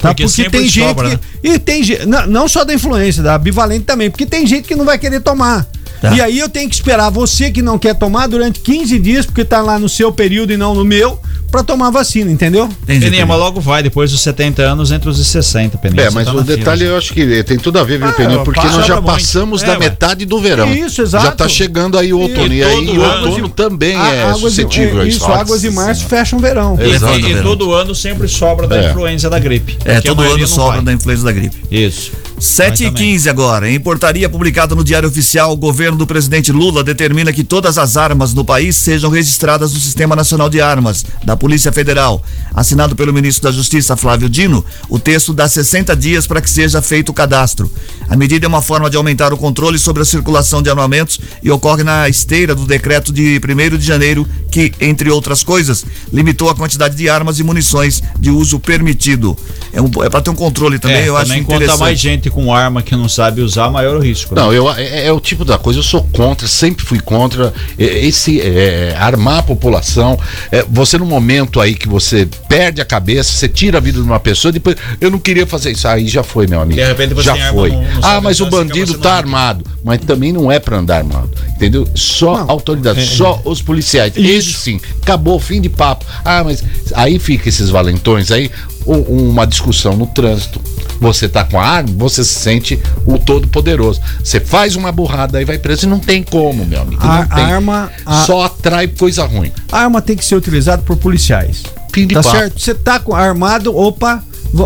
Tá? porque Porque tem gente sobra, que. né? E tem gente. Não, não só da influência, da bivalente também, porque tem gente que não vai querer tomar. Tá. E aí eu tenho que esperar você que não quer tomar durante 15 dias, porque tá lá no seu período e não no meu, pra tomar a vacina, entendeu? Entendi. Peninha, mas logo vai, depois dos 70 anos, entre os 60, Peninha. É, mas tá o na fila. detalhe eu acho que tem tudo a ver, viu, Ah, Peninho? Porque nós já passamos É, da ué. metade do verão. Isso, exato. Já tá chegando aí o outono. E E, aí o ano- outono também A- é águas de- suscetível a Isso, isso. águas de março fecham o verão. E, Elevando e- e todo ano sempre sobra da É. influenza da gripe. É, todo ano sobra vai. da influenza da gripe. Isso. 7 e Vai também. 15 agora. Em portaria publicada no Diário Oficial, o governo do presidente Lula determina que todas as armas no país sejam registradas no Sistema Nacional de Armas da Polícia Federal. Assinado pelo ministro da Justiça, Flávio Dino, o texto dá 60 dias para que seja feito o cadastro. A medida é uma forma de aumentar o controle sobre a circulação de armamentos e ocorre na esteira do decreto de 1 de janeiro, que, entre outras coisas, limitou a quantidade de armas e munições de uso permitido. É, um, é para ter um controle também, é, eu acho também interessante. quanto mais gente com arma que não sabe usar, maior o risco. né? Não, eu, é, é o tipo da coisa, eu sou contra, sempre fui contra esse é, armar a população. É, você no momento aí que você perde a cabeça, você tira a vida de uma pessoa, depois eu não queria fazer isso. Aí já foi, meu amigo. De repente você já foi. não- não ah, mas o você bandido tá armado. Mas também não é pra andar armado. Entendeu? Só Não, autoridade, é, só os policiais. Isso sim. Acabou, fim de papo. Ah, mas aí fica esses valentões aí, uma discussão no trânsito. Você tá com a arma, você se sente o todo poderoso. Você faz uma burrada aí vai preso e não tem como, meu amigo. A- não tem. a arma- a- Só atrai coisa ruim. A arma tem que ser utilizada por policiais. Fim de Tá papo. certo? Você tá com armado, opa,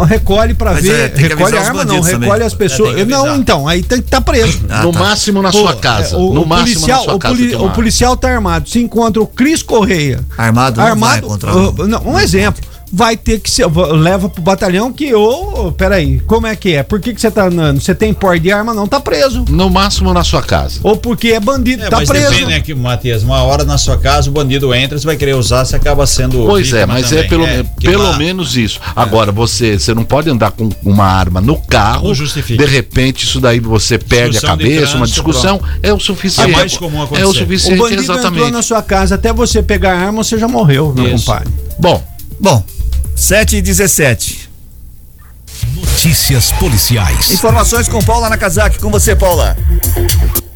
recolhe pra Mas ver. é, recolhe a arma, não, bandidos recolhe também. as pessoas. É, tem que não, então, aí tem que estar tá preso. Ah, no tá. máximo na Pô, sua casa. é, o, no o máximo policial, na sua o, casa. poli- o policial tá armado. Se encontra o Cris Correia. Armado, não vai armado. encontrar. uh, não, um exemplo. Vai ter que ser. Leva pro batalhão que, ô, peraí, como é que é? Por que, que você tá andando? Você tem porte de arma? Não, tá preso. No máximo na sua casa. Ou porque é bandido, É, tá mas preso. depende, né, que, Matias, uma hora na sua casa o bandido entra, você vai querer usar, você acaba sendo. Pois é, mas também. é pelo, que pelo lá- menos isso. Agora, você, você não pode andar com uma arma no carro. Não justifica. De repente, isso daí você perde a Discussão de cabeça, uma trânsito, discussão. É o suficiente. É mais comum É acontecer. o O suficiente, bandido entrou exatamente. na sua casa, até você pegar a arma, você já morreu, meu Isso. compadre. Bom, Bom, 7 e 17. Notícias policiais. Informações com Paula Nakazaki. Com você, Paula.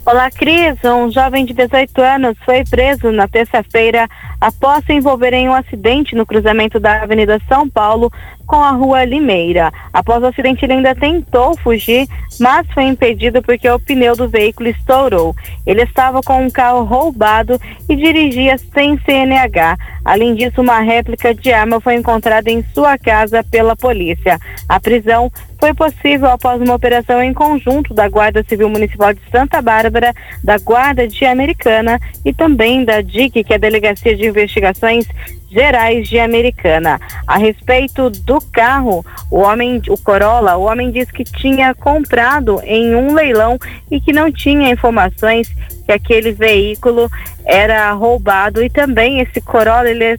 Olá, Cris. Um jovem de 18 anos foi preso na terça-feira após se envolver em um acidente no cruzamento da Avenida São Paulo com a Rua Limeira. Após o acidente, ele ainda tentou fugir, mas foi impedido porque o pneu do veículo estourou. Ele estava com um carro roubado e dirigia sem CNH. Além disso, uma réplica de arma foi encontrada em sua casa pela polícia. A prisão foi possível após uma operação em conjunto da Guarda Civil Municipal de Santa Bárbara, da Guarda de Americana e também da DIC, que é a Delegacia de Investigações Gerais de Americana. A respeito do carro, o homem, o Corolla, o homem disse que tinha comprado em um leilão e que não tinha informações que aquele veículo era roubado e também esse Corolla ele é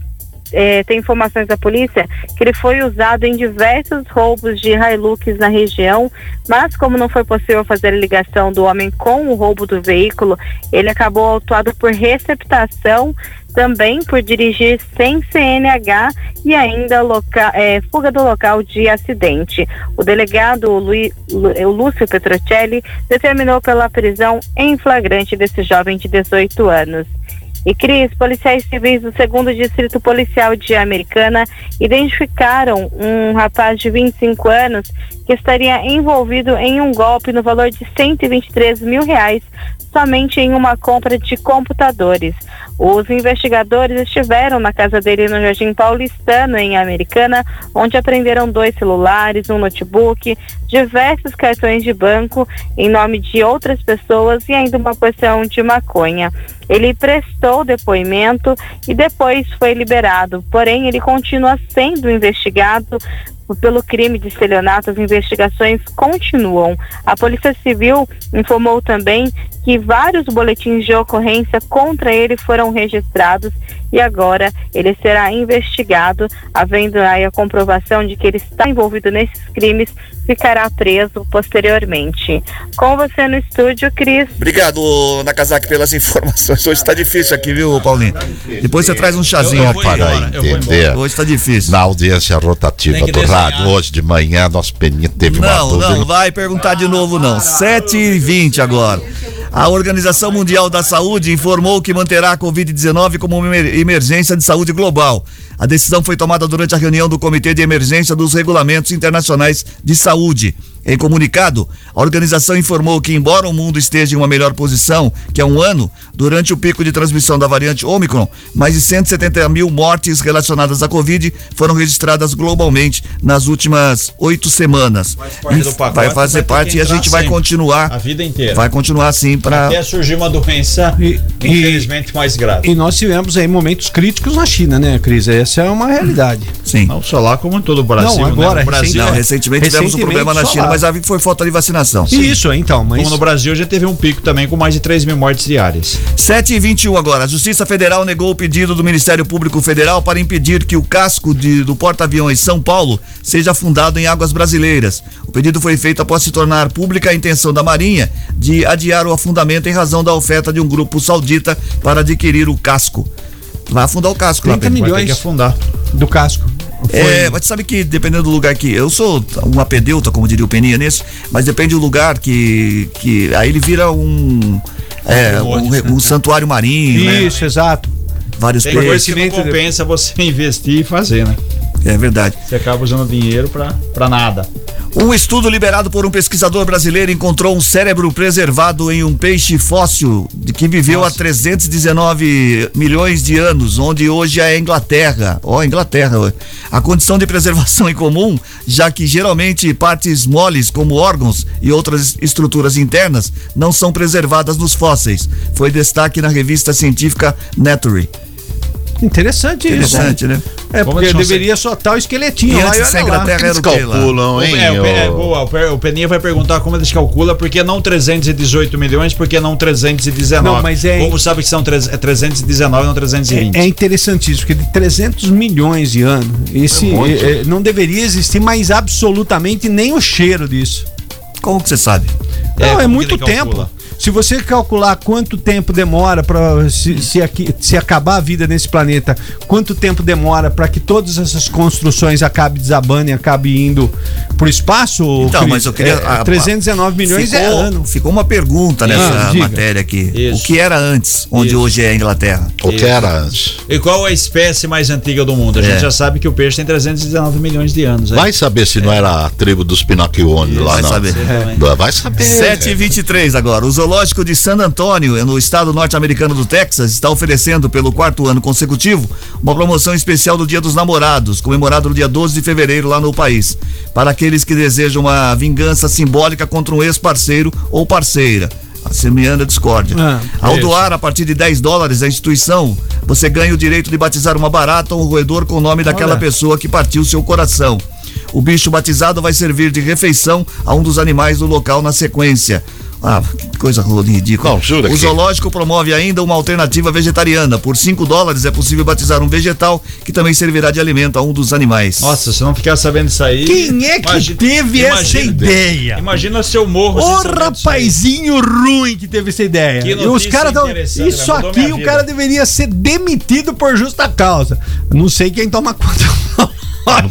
é, tem informações da polícia que ele foi usado em diversos roubos de Hilux na região, mas como não foi possível fazer a ligação do homem com o roubo do veículo, ele acabou autuado por receptação, também por dirigir sem CNH e ainda loca, é, fuga do local de acidente. O delegado Lui, Lu- o Lúcio Petrocelli determinou pela prisão em flagrante desse jovem de 18 anos. E Cris, policiais civis do segundo distrito policial de Americana identificaram um rapaz de 25 anos que estaria envolvido em um golpe no valor de 123 mil reais somente em uma compra de computadores. Os investigadores estiveram na casa dele no Jardim Paulistano, em Americana, onde apreenderam dois celulares, um notebook, diversos cartões de banco em nome de outras pessoas e ainda uma porção de maconha. Ele prestou depoimento e depois foi liberado, porém ele continua sendo investigado pelo crime de estelionato, as investigações continuam. A Polícia Civil informou também que vários boletins de ocorrência contra ele foram registrados e agora ele será investigado, havendo aí a comprovação de que ele está envolvido nesses crimes, ficará preso posteriormente. Com você no estúdio, Cris. Obrigado, Nakazaki, pelas informações. Hoje tá difícil aqui, viu, Paulinho? Depois você traz um chazinho Só aqui. para embora, eu entender, Hoje tá difícil. na audiência rotativa do desenhar. rádio, hoje de manhã, nosso Peninha teve uma Não, dúvida. não, vai perguntar de novo não. 7 e 20 agora. A Organização Mundial da Saúde informou que manterá a Covid-19 como uma emergência de saúde global. A decisão foi tomada durante a reunião do Comitê de Emergência dos Regulamentos Internacionais de Saúde. Em comunicado, a organização informou que, embora o mundo esteja em uma melhor posição que há um ano, durante o pico de transmissão da variante Omicron, mais de 170 mil mortes relacionadas à Covid foram registradas globalmente nas últimas oito semanas. parte do pacote, vai fazer vai parte e a gente vai sempre, continuar. a vida inteira. Vai continuar assim para. Até surgir uma doença, E- e- infelizmente, mais grave. E nós tivemos aí momentos críticos na China, né, Cris? Essa é uma realidade. Sim. Não só lá, como em todo o Brasil. Não, agora, né? Brasil, Não, recente- recentemente tivemos um Recentemente, problema na China. Mas a foi falta de vacinação. Isso, então, mas. como no Brasil já teve um pico também com mais de 3 mil mortes diárias. 7 e 21 agora. A Justiça Federal negou o pedido do Ministério Público Federal para impedir que o casco de- do porta-aviões São Paulo seja afundado em águas brasileiras. O pedido foi feito após se tornar pública a intenção da Marinha de adiar o afundamento em razão da oferta de um grupo saudita para adquirir o casco. Vai afundar o casco lá. 30 Pedro. Vai ter milhões que afundar. do casco. É, mas sabe que dependendo do lugar que. Eu sou um apedeuta, como diria o Peninha nisso, mas depende do lugar que. que aí ele vira um. É, um, um santuário marinho, né? Isso, exato. Vários Tem coisa peixes. que não compensa você investir e fazer, né? É verdade. Você acaba usando dinheiro pra nada. Um estudo liberado por um pesquisador brasileiro encontrou um cérebro preservado em um peixe fóssil de que viveu há 319 milhões de anos, onde hoje é a Inglaterra. Ó, Inglaterra. ó. A condição de preservação é comum, já que geralmente partes moles, como órgãos e outras estruturas internas, não são preservadas nos fósseis. Foi destaque na revista científica Nature. Interessante, Interessante, né? isso. É, Como porque deveria soltar o esqueletinho E lá antes e olha lá. Inglaterra Eles lá? calculam, hein? É, o, é, boa, o Pe- o Peninha vai perguntar como eles calculam, por que não 318 milhões, por que não 319? Não, mas é- Como sabe que são tre- é 319 não 320? É, é interessantíssimo, porque de 300 milhões de anos, esse é, é, não deveria existir mais absolutamente nem o cheiro disso. Como que você sabe? É, não, é que muito tempo. calcula? Se você calcular quanto tempo demora para se, se, aqui- se acabar a vida nesse planeta, quanto tempo demora para que todas essas construções acabem desabando e acabem indo pro espaço, Então, Cris? mas eu queria- É, a- 319 milhões ficou, é ano. Ficou uma pergunta nessa Ah, matéria aqui. Isso. O que era antes, onde Isso. hoje é a Inglaterra? O que era antes? E qual a espécie mais antiga do mundo? A É. gente já sabe que o peixe tem 319 milhões de anos. né? Vai saber se não era a tribo dos Pinocchioni lá, Vai não. saber. Vai saber. 7 e 23 agora. O Zoológico de San Antônio, no estado norte-americano do Texas, está oferecendo pelo quarto ano consecutivo uma promoção especial do Dia dos Namorados, comemorado no dia 12 de fevereiro lá no país, para aqueles que desejam uma vingança simbólica contra um ex-parceiro ou parceira. Semeando a discórdia. Ah, Ao isso. doar a partir de 10 dólares à instituição, você ganha o direito de batizar uma barata ou um roedor com o nome daquela Olha. pessoa que partiu seu coração. O bicho batizado vai servir de refeição a um dos animais do local na sequência. Ah, que coisa ridícula. Não, o zoológico promove ainda uma alternativa vegetariana. Por 5 dólares é possível batizar um vegetal que também servirá de alimento a um dos animais. Nossa, se não ficar sabendo disso aí. Quem é que imagina- teve essa imagina- ideia? Imagina se eu morro. Aí. rapazinho ruim que teve essa ideia. Que E os caras tão. Isso aqui o vida. cara deveria ser demitido por justa causa. Não sei quem toma conta.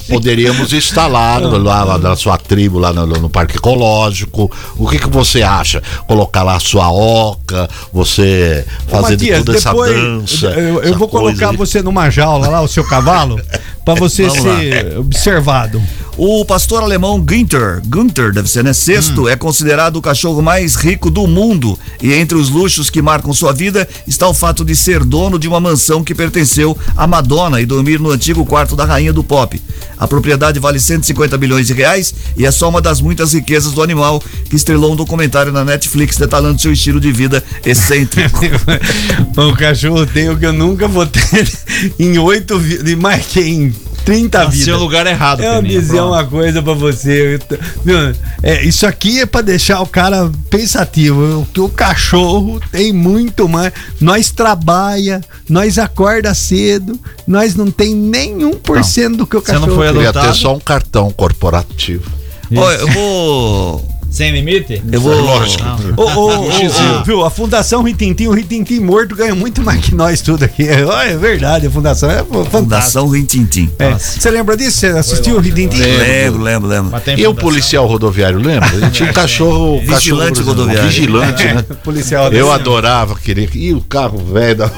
Poderíamos instalar lá, lá na sua tribo, lá no, no parque ecológico. O que, que você acha? Colocar lá a sua oca, você fazer de Matias, toda essa depois dança. eu, eu essa vou colocar aí. você numa jaula lá, o seu cavalo, pra você Vamos ser observado. O pastor alemão Günther, Günther deve ser, né? Sexto, é considerado o cachorro mais rico do mundo. E entre os luxos que marcam sua vida está o fato de ser dono de uma mansão que pertenceu a Madonna e dormir no antigo quarto da rainha do pop. A propriedade vale 150 bilhões de reais e é só uma das muitas riquezas do animal que estrelou um documentário na Netflix detalhando seu estilo de vida excêntrico. o cachorro tem o que eu nunca vou ter em oito marquei em 30 Nasceu vidas. no lugar errado, uma Peninha, dizer pronto. uma coisa pra você. Eu Meu, é, isso aqui é pra deixar o cara pensativo. Que o cachorro tem muito mais. Nós trabalha, nós acorda cedo, nós não tem nenhum por cento do que o Você não cachorro foi adotado? ter só um cartão corporativo. Ó, eu vou. Sem limite? Eu vou. Lógico. Ô, ô, viu? A Fundação Ritintim, o Ritintim morto ganha muito mais que nós tudo aqui. É, é verdade, a Fundação é fantástica. Fundação Rintintim. É. Você lembra disso? Você assistiu o Ritintim? Lembro, lembro, lembro. Tem E o policial rodoviário, lembra? Ele tinha um cachorro. Vigilante rodoviário. Vigilante, né? Policial Eu adorava querer. E o carro velho da,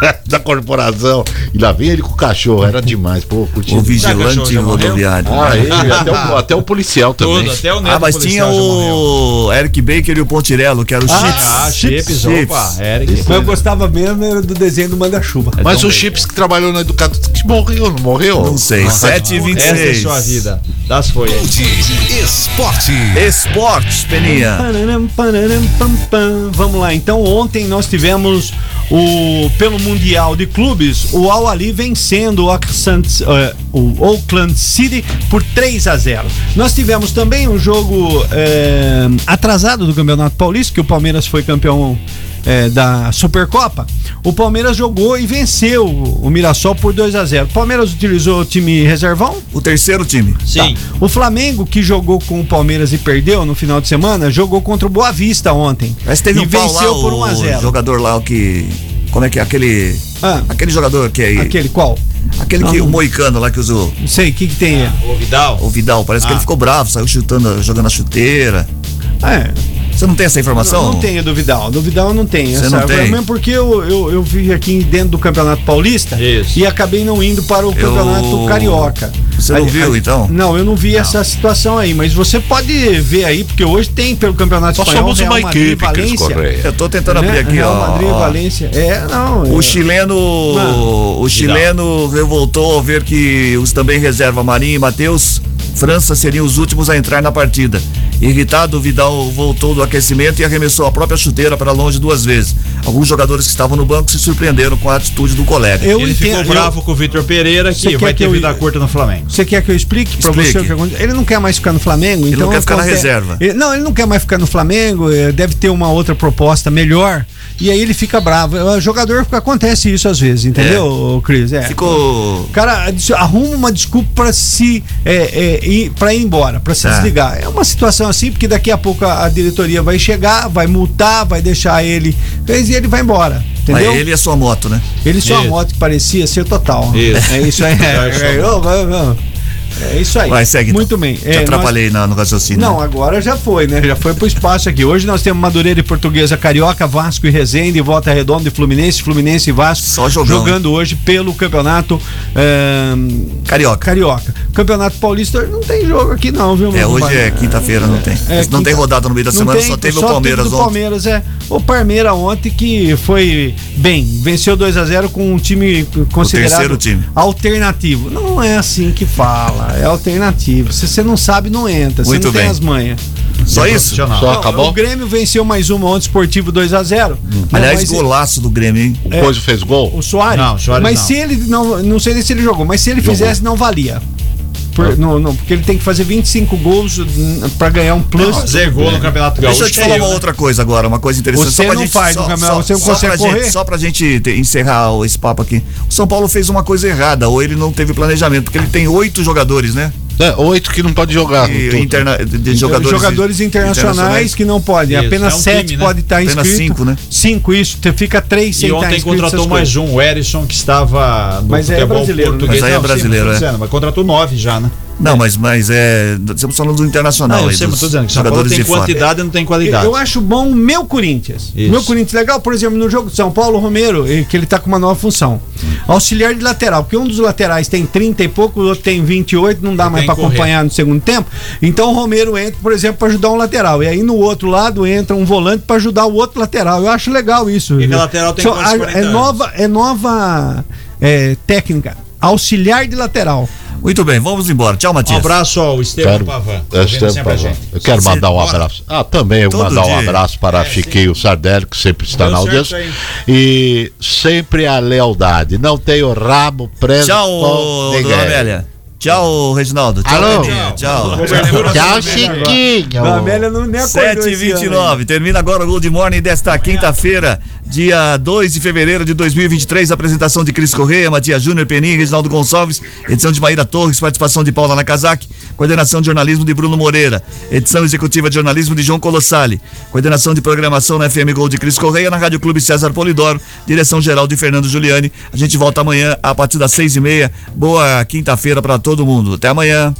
da corporação. E lá vem ele com o cachorro. Era demais. Pô, curti. O cachorro vigilante rodoviário. Ah, ele, até, o, até o policial também. Tudo, até o neto Ah, mas tinha o Eric Baker e o Pontirello, que era o Chips. Ah, chips, Chips. opa, Eric. Mas eu gostava mesmo era do desenho do Manda-Chuva. Mas Então, o Chips que trabalhou na Educado que morreu, não morreu? Não sei, 7 e Essa é 26 sua vida. Das foi. Esporte. Esportes, Peninha. Vamos lá, então ontem nós tivemos o pelo Mundial de Clubes, o Al Ali vencendo o Auckland, eh, o Auckland City por 3 a 0. Nós tivemos também um jogo eh, atrasado do Campeonato Paulista, que o Palmeiras foi campeão eh, da Supercopa. O Palmeiras jogou e venceu o Mirassol por 2 a 0. O Palmeiras utilizou o time reservão? O terceiro time. Sim. Tá. O Flamengo, que jogou com o Palmeiras e perdeu no final de semana, jogou contra o Boa Vista ontem. Mas teve e um venceu lá, por 1 a o 0 jogador lá, o que... Como é que é? Aquele... Ah. Aquele jogador que é... Aquele qual? Aquele que, o moicano lá que usou Não sei, o que, que tem aí? O Vidal? o Vidal. Parece que Ah. ele ficou bravo, saiu chutando, jogando a chuteira. É, Você não tem essa informação? não, não tenho do Vidal. Do Vidal eu não tenho. Você essa- não tem? Mesmo porque eu, eu, eu vi aqui dentro do Campeonato Paulista Isso. e acabei não indo para o Campeonato Carioca. Você não viu, então? Não, eu não vi essa situação aí, mas você pode ver aí, porque hoje tem pelo Campeonato Nós Espanhol somos Real uma Madrid e equipe, Cris Valência. Correia. Eu tô tentando abrir Né? aqui, Real ó. Madrid e ó. Valência. É, não. O é- chileno, o chileno revoltou ao ver que os também reserva Marinho e Matheus França seriam os últimos a entrar na partida. Irritado, o Vidal voltou do aquecimento e arremessou a própria chuteira para longe duas vezes. Alguns jogadores que estavam no banco se surpreenderam com a atitude do colega. Eu Ele ficou entendo- bravo com o Vitor Pereira, que quer vai que ter eu- vida curta no Flamengo. Você quer que eu explique pra Explique. você o que aconteceu? Ele não quer mais ficar no Flamengo, então. não quer ficar na reserva. Ele- não, ele não quer mais ficar no Flamengo, eh, deve ter uma outra proposta melhor. E aí ele fica bravo. O jogador acontece isso às vezes, entendeu, Cris? É. Ficou. O cara arruma uma desculpa pra se é, é, ir, pra ir embora, pra se É. desligar. É uma situação assim, porque daqui a pouco a, a diretoria vai chegar, vai multar, vai deixar ele. E ele vai embora. Mas Entendeu? ele e a sua moto, né? Ele uma Isso. moto que parecia ser total. Isso. É isso aí. É, é. É isso aí. Vai, segue. Muito então. bem. Te É, nós- atrapalhei na- no raciocínio. Não, agora já foi, né? Já foi pro espaço aqui. Hoje nós temos Madureira e Portuguesa Carioca, Vasco e Resende, Volta Redonda e Fluminense, Fluminense e Vasco. Só jogão, Jogando hoje pelo campeonato é, Carioca. Carioca. Campeonato Paulista não tem jogo aqui não, viu? É, hoje é quinta-feira, não tem. É, não tem quinta- rodada no meio da Não semana, tem, só teve o só Palmeiras do ontem. Palmeiras, é. O Palmeiras ontem que foi bem, venceu 2 a 0 com um time considerado terceiro time. alternativo. Não é assim que fala, é alternativo. Se você não sabe, não entra. Você Muito não tem bem. as manhas. Só isso? Só Não, acabou? O Grêmio venceu mais uma ontem, Esportivo 2 a 0 Não, Aliás, mas- golaço do Grêmio, hein? O Coisa fez gol? O Soares? Não, o Soares mas não. se ele não, não sei nem se ele jogou, mas se ele fizesse não valia. Por- não, não, porque ele tem que fazer 25 gols pra ganhar um plus. Fazer gol no Campeonato Gaúcho. Deixa eu te falar é uma né? outra coisa agora, uma coisa interessante. Você só pra não gente, faz só, no campeonato, só, você não consegue pra correr? Gente, só pra gente te- encerrar esse papo aqui. O São Paulo fez uma coisa errada, ou ele não teve planejamento, porque ele tem oito jogadores, né? É, oito que não pode jogar. E, interna- de, de jogadores, Jogadores, internacionais, que não podem. Isso, Apenas é um sete time, né? pode estar Apenas inscrito. cinco, né? Cinco, isso. Te fica três sem E estar ontem contratou mais coisas. um, o Erison, que estava no Mas aí é futebol brasileiro, né? português. Mas aí é Não, sim, brasileiro, é. mas contratou nove já, né? Não, mas, mas é. Estamos falando do internacional. Não, eu aí, sei, mas tô dizendo que São Paulo jogadores tem de fora. quantidade e não tem qualidade. Eu acho bom o meu Corinthians. Isso. Meu Corinthians legal, por exemplo, no jogo de São Paulo, o Romero, que ele tá com uma nova função. Auxiliar de lateral, porque um dos laterais tem 30 e pouco, o outro tem 28, não dá Ele mais correr. acompanhar no segundo tempo. Então o Romero entra, por exemplo, pra ajudar um lateral. E aí no outro lado entra um volante pra ajudar o outro lateral. Eu acho legal isso. E que lateral tem quantos, a- 40 é nova, é nova é, técnica. Auxiliar de lateral. Muito bem, vamos embora. Tchau, Um Matias. abraço ao Estevam Quero, Pavan. é, Estevam Pavan. gente. Eu quero Você- mandar um abraço. Ah, também eu mandar um dia. abraço para É, Chiquinho Sardelli, que sempre está Deu na audiência. E sempre a lealdade. Não tenho rabo preso Tchau, dona Amélia. Tchau, Reginaldo. Tchau, Alô? Tchau. Tchau, Chiquinho. A Amélia não nem acordou 7 e esse ano 29 Termina agora o Good Morning desta quinta-feira, dia 2 de fevereiro de 2023. Apresentação de Cris Correia, Matias Júnior, Peninha, Reginaldo Gonçalves. Edição de Maíra Torres, participação de Paula Nakazaki. Coordenação de jornalismo de Bruno Moreira. Edição executiva de jornalismo de João Colossali. Coordenação de programação na FM Gol de Cris Correia, na Rádio Clube César Polidoro. Direção geral de Fernando Giuliani. A gente volta amanhã a partir das seis e meia. Boa quinta-feira para todo mundo. Até amanhã.